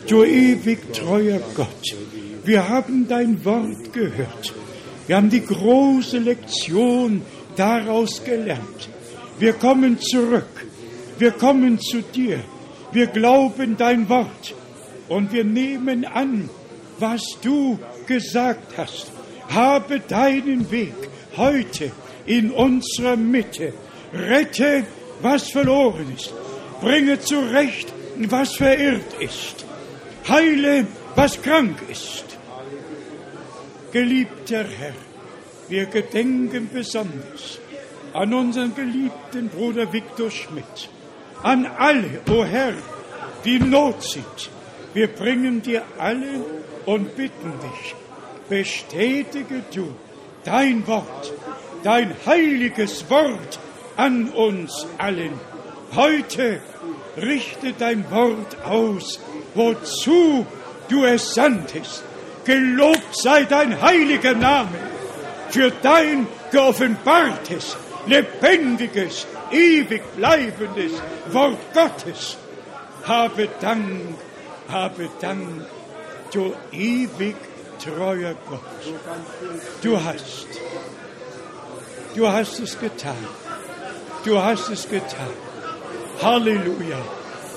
du ewig treuer Gott, wir haben dein Wort gehört. Wir haben die große Lektion daraus gelernt. Wir kommen zurück. Wir kommen zu dir. Wir glauben dein Wort. Und wir nehmen an, was du gesagt hast. Habe deinen Weg heute in unserer Mitte. Rette, was verloren ist. Bringe zurecht, was verirrt ist. Heile, was krank ist. Geliebter Herr, wir gedenken besonders an unseren geliebten Bruder Viktor Schmidt, an alle, o Herr, die Not sind. Wir bringen dir alle und bitten dich, bestätige du dein Wort, dein heiliges Wort an uns allen. Heute richte dein Wort aus, wozu du es sandtest. Gelobt sei dein heiliger Name für dein geoffenbartes, lebendiges, ewig bleibendes Wort Gottes. Habe Dank, habe Dank, du ewig treuer Gott. Du hast, du hast es getan. Du hast es getan. Halleluja.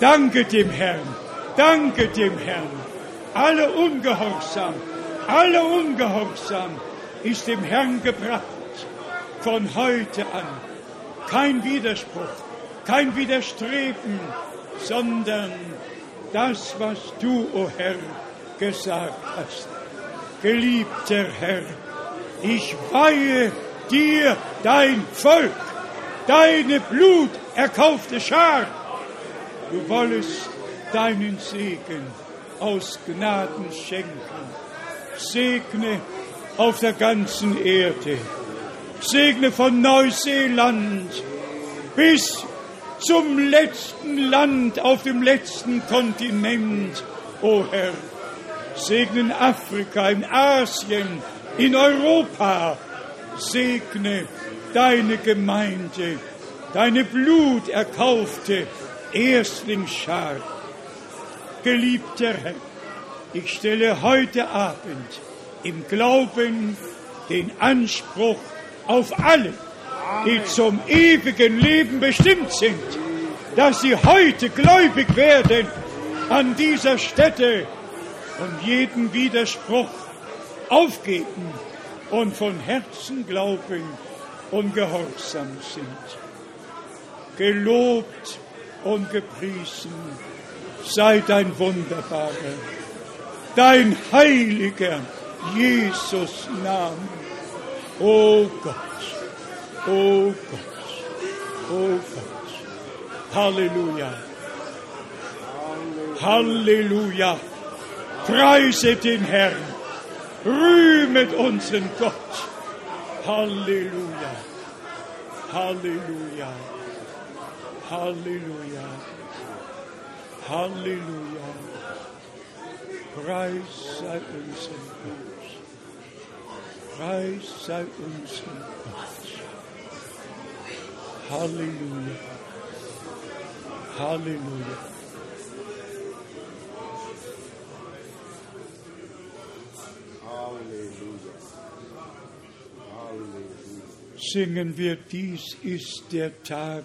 Danke dem Herrn. Danke dem Herrn. Alle Ungehorsam, alle Ungehorsam ist dem Herrn gebracht. Von heute an kein Widerspruch, kein Widerstreben, sondern das, was du, o oh Herr, gesagt hast. Geliebter Herr, ich weihe dir dein Volk, deine Blut erkaufte Schar. Du wollest deinen Segen aus Gnaden schenken. Segne auf der ganzen Erde. Segne von Neuseeland bis zum letzten Land auf dem letzten Kontinent, o oh Herr. Segne Afrika, in Asien, in Europa. Segne deine Gemeinde, deine bluterkaufte Erstlingsschar. Geliebter Herr, ich stelle heute Abend im Glauben den Anspruch auf alle, die zum ewigen Leben bestimmt sind, dass sie heute gläubig werden an dieser Stätte und jeden Widerspruch aufgeben und von Herzen glauben und gehorsam sind. Gelobt und gepriesen sei dein wunderbarer, dein heiliger Jesus Name. O Gott, o Gott, o Gott. Halleluja. Halleluja. Preiset den Herrn. Rühmet unseren Gott. Halleluja. Halleluja. Halleluja. Halleluja. Preis sei unserem Gott. Preis sei unserem Gott. Halleluja. Halleluja. Singen wir, dies ist der Tag,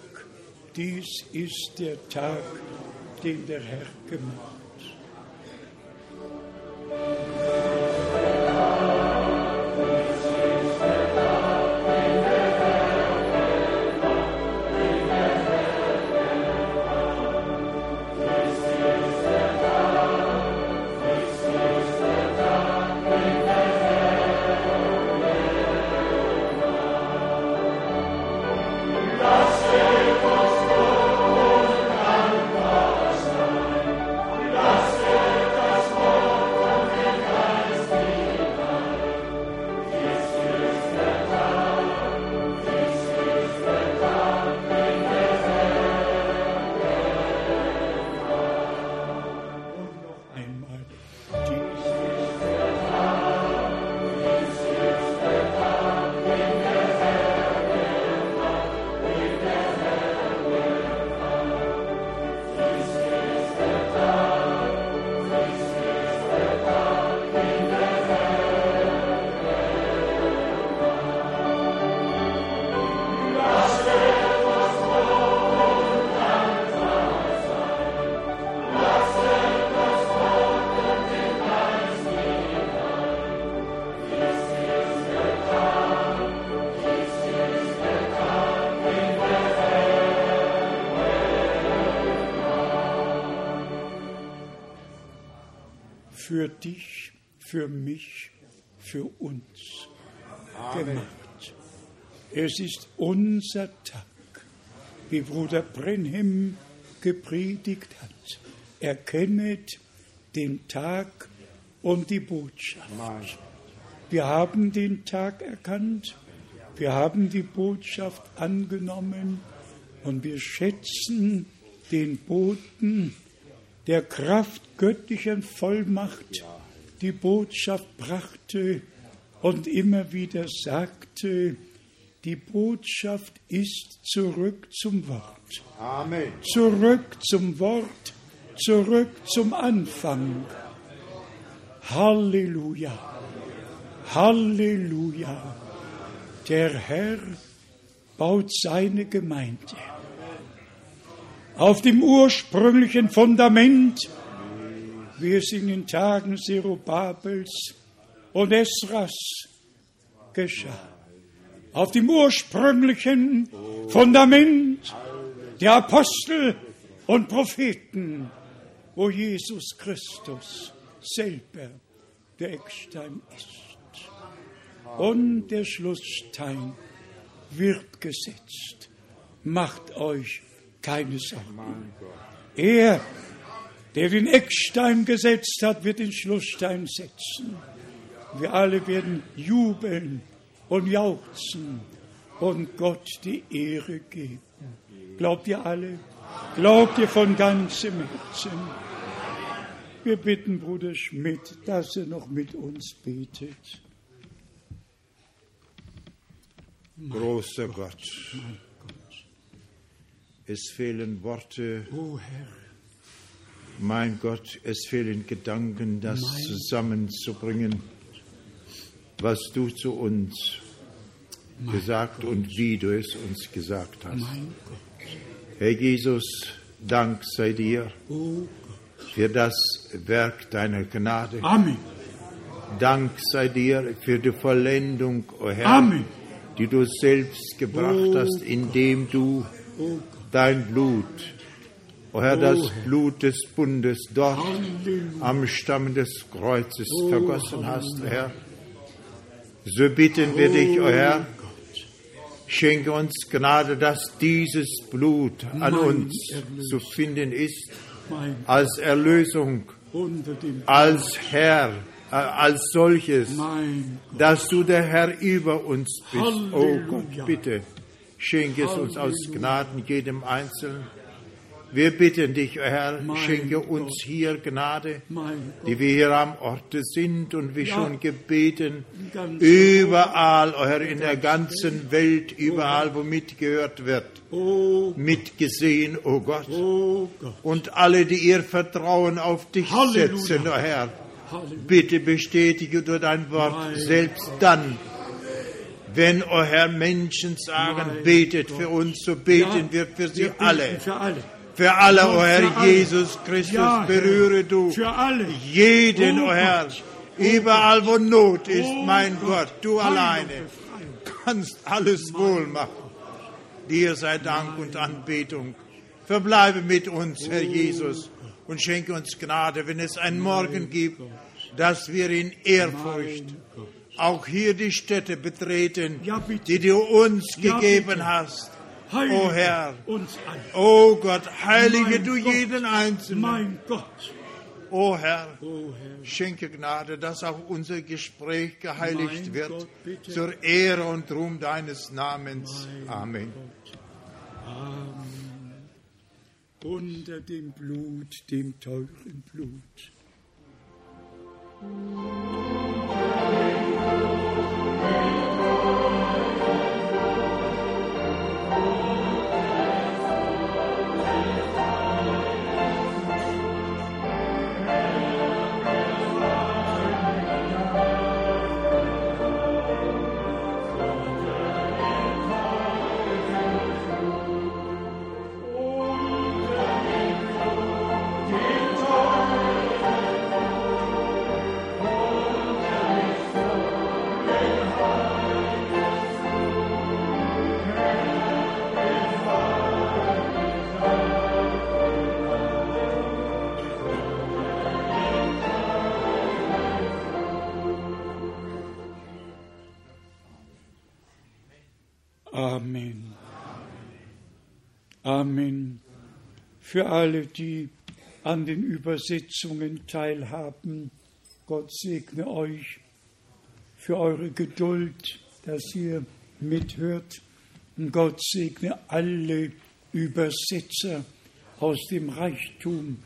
dies ist der Tag, den der Herr gemacht. Für dich, für mich, für uns Amen. gemacht. Es ist unser Tag, wie Bruder Brenhem gepredigt hat. Erkennet den Tag und die Botschaft. Wir haben den Tag erkannt, wir haben die Botschaft angenommen und wir schätzen den Boten, der Kraft göttlichen Vollmacht die Botschaft brachte und immer wieder sagte, Die Botschaft ist zurück zum Wort. Amen. Zurück zum Wort, zurück zum Anfang. Halleluja. Halleluja. Der Herr baut seine Gemeinde auf dem ursprünglichen Fundament, wie es in den Tagen Zerubabels und Esras geschah. Auf dem ursprünglichen Fundament der Apostel und Propheten, wo Jesus Christus selber der Eckstein ist. Und der Schlussstein wird gesetzt. Macht euch keine Sorgen. Er, der den Eckstein gesetzt hat, wird den Schlussstein setzen. Wir alle werden jubeln und jauchzen und Gott die Ehre geben. Glaubt ihr alle? Glaubt ihr von ganzem Herzen? Wir bitten Bruder Schmidt, dass er noch mit uns betet. Großer Gott, es fehlen Worte, O Herr, mein Gott, es fehlen Gedanken, das Mein- zusammenzubringen, was du zu uns gesagt und wie du es uns gesagt hast. Gott, Herr Jesus, Dank sei dir o für das Werk deiner Gnade. Amen, Dank sei dir für die Vollendung, o Herr, Amen. die du selbst gebracht Oh hast, indem du Gott, dein Blut, o Herr, das Herr. Blut des Bundes dort am Stamm des Kreuzes Oh, vergossen hast, o. Herr. So bitten wir dich, o Herr, schenke uns Gnade, dass dieses Blut an uns zu finden ist, als Erlösung, als Herr, äh, als solches. dass du der Herr über uns bist. Oh Halleluja. Gott, bitte, schenke es uns aus. Gnaden jedem Einzelnen. Wir bitten dich, o Herr, schenke uns hier Gnade, die wir hier am Orte sind und wie schon gebeten, überall, o Herr, in der ganzen Welt, überall, wo mitgehört wird, o mitgesehen, o Gott. o Gott, Und alle, die ihr Vertrauen auf dich setzen, o Herr, Bitte bestätige du dein Wort selbst dann, wenn, o Herr, Menschen sagen, Mein betet Gott. für uns, so beten Ja, wir für sie wir alle. Für alle. Für alle, Ja, o für Herr. Jesus Christus, Ja, Herr. berühre du Für alle. jeden, Oh o Herr, Gott. überall wo Not ist, Oh mein Gott. Gott, du alleine kannst alles wohl machen. Dir sei Dank und Anbetung. Verbleibe mit uns, Herr Jesus, und schenke uns Gnade, wenn es einen Morgen gibt, dass wir in Ehrfurcht Mein. Auch hier die Städte betreten, Ja, die du uns Ja, gegeben bitte. hast. Heilige O Herr, uns alle. o Gott, heilige Mein du Gott. jeden Einzelnen. Mein Gott, O Herr, o Herr, schenke Gnade, dass auch unser Gespräch geheiligt Mein wird, Gott, zur Ehre und Ruhm deines Namens. Mein Amen. Amen. Unter dem Blut, dem teuren Blut. Thank you. Für alle, die an den Übersetzungen teilhaben, Gott segne euch für eure Geduld, dass ihr mithört. Und Gott segne alle Übersetzer aus dem Reichtum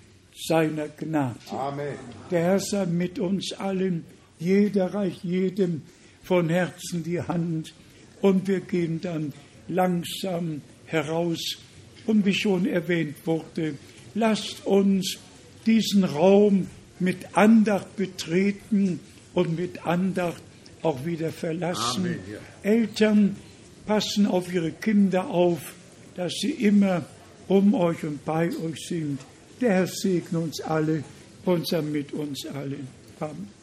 seiner Gnade. Amen. Der Herr sei mit uns allen. Jeder reicht jedem von Herzen die Hand, und wir gehen dann langsam heraus. Und wie schon erwähnt wurde, lasst uns diesen Raum mit Andacht betreten und mit Andacht auch wieder verlassen. Amen, ja. Eltern passen auf ihre Kinder auf, dass sie immer um euch und bei euch sind. Der Herr segne uns alle und sei mit uns allen. Amen.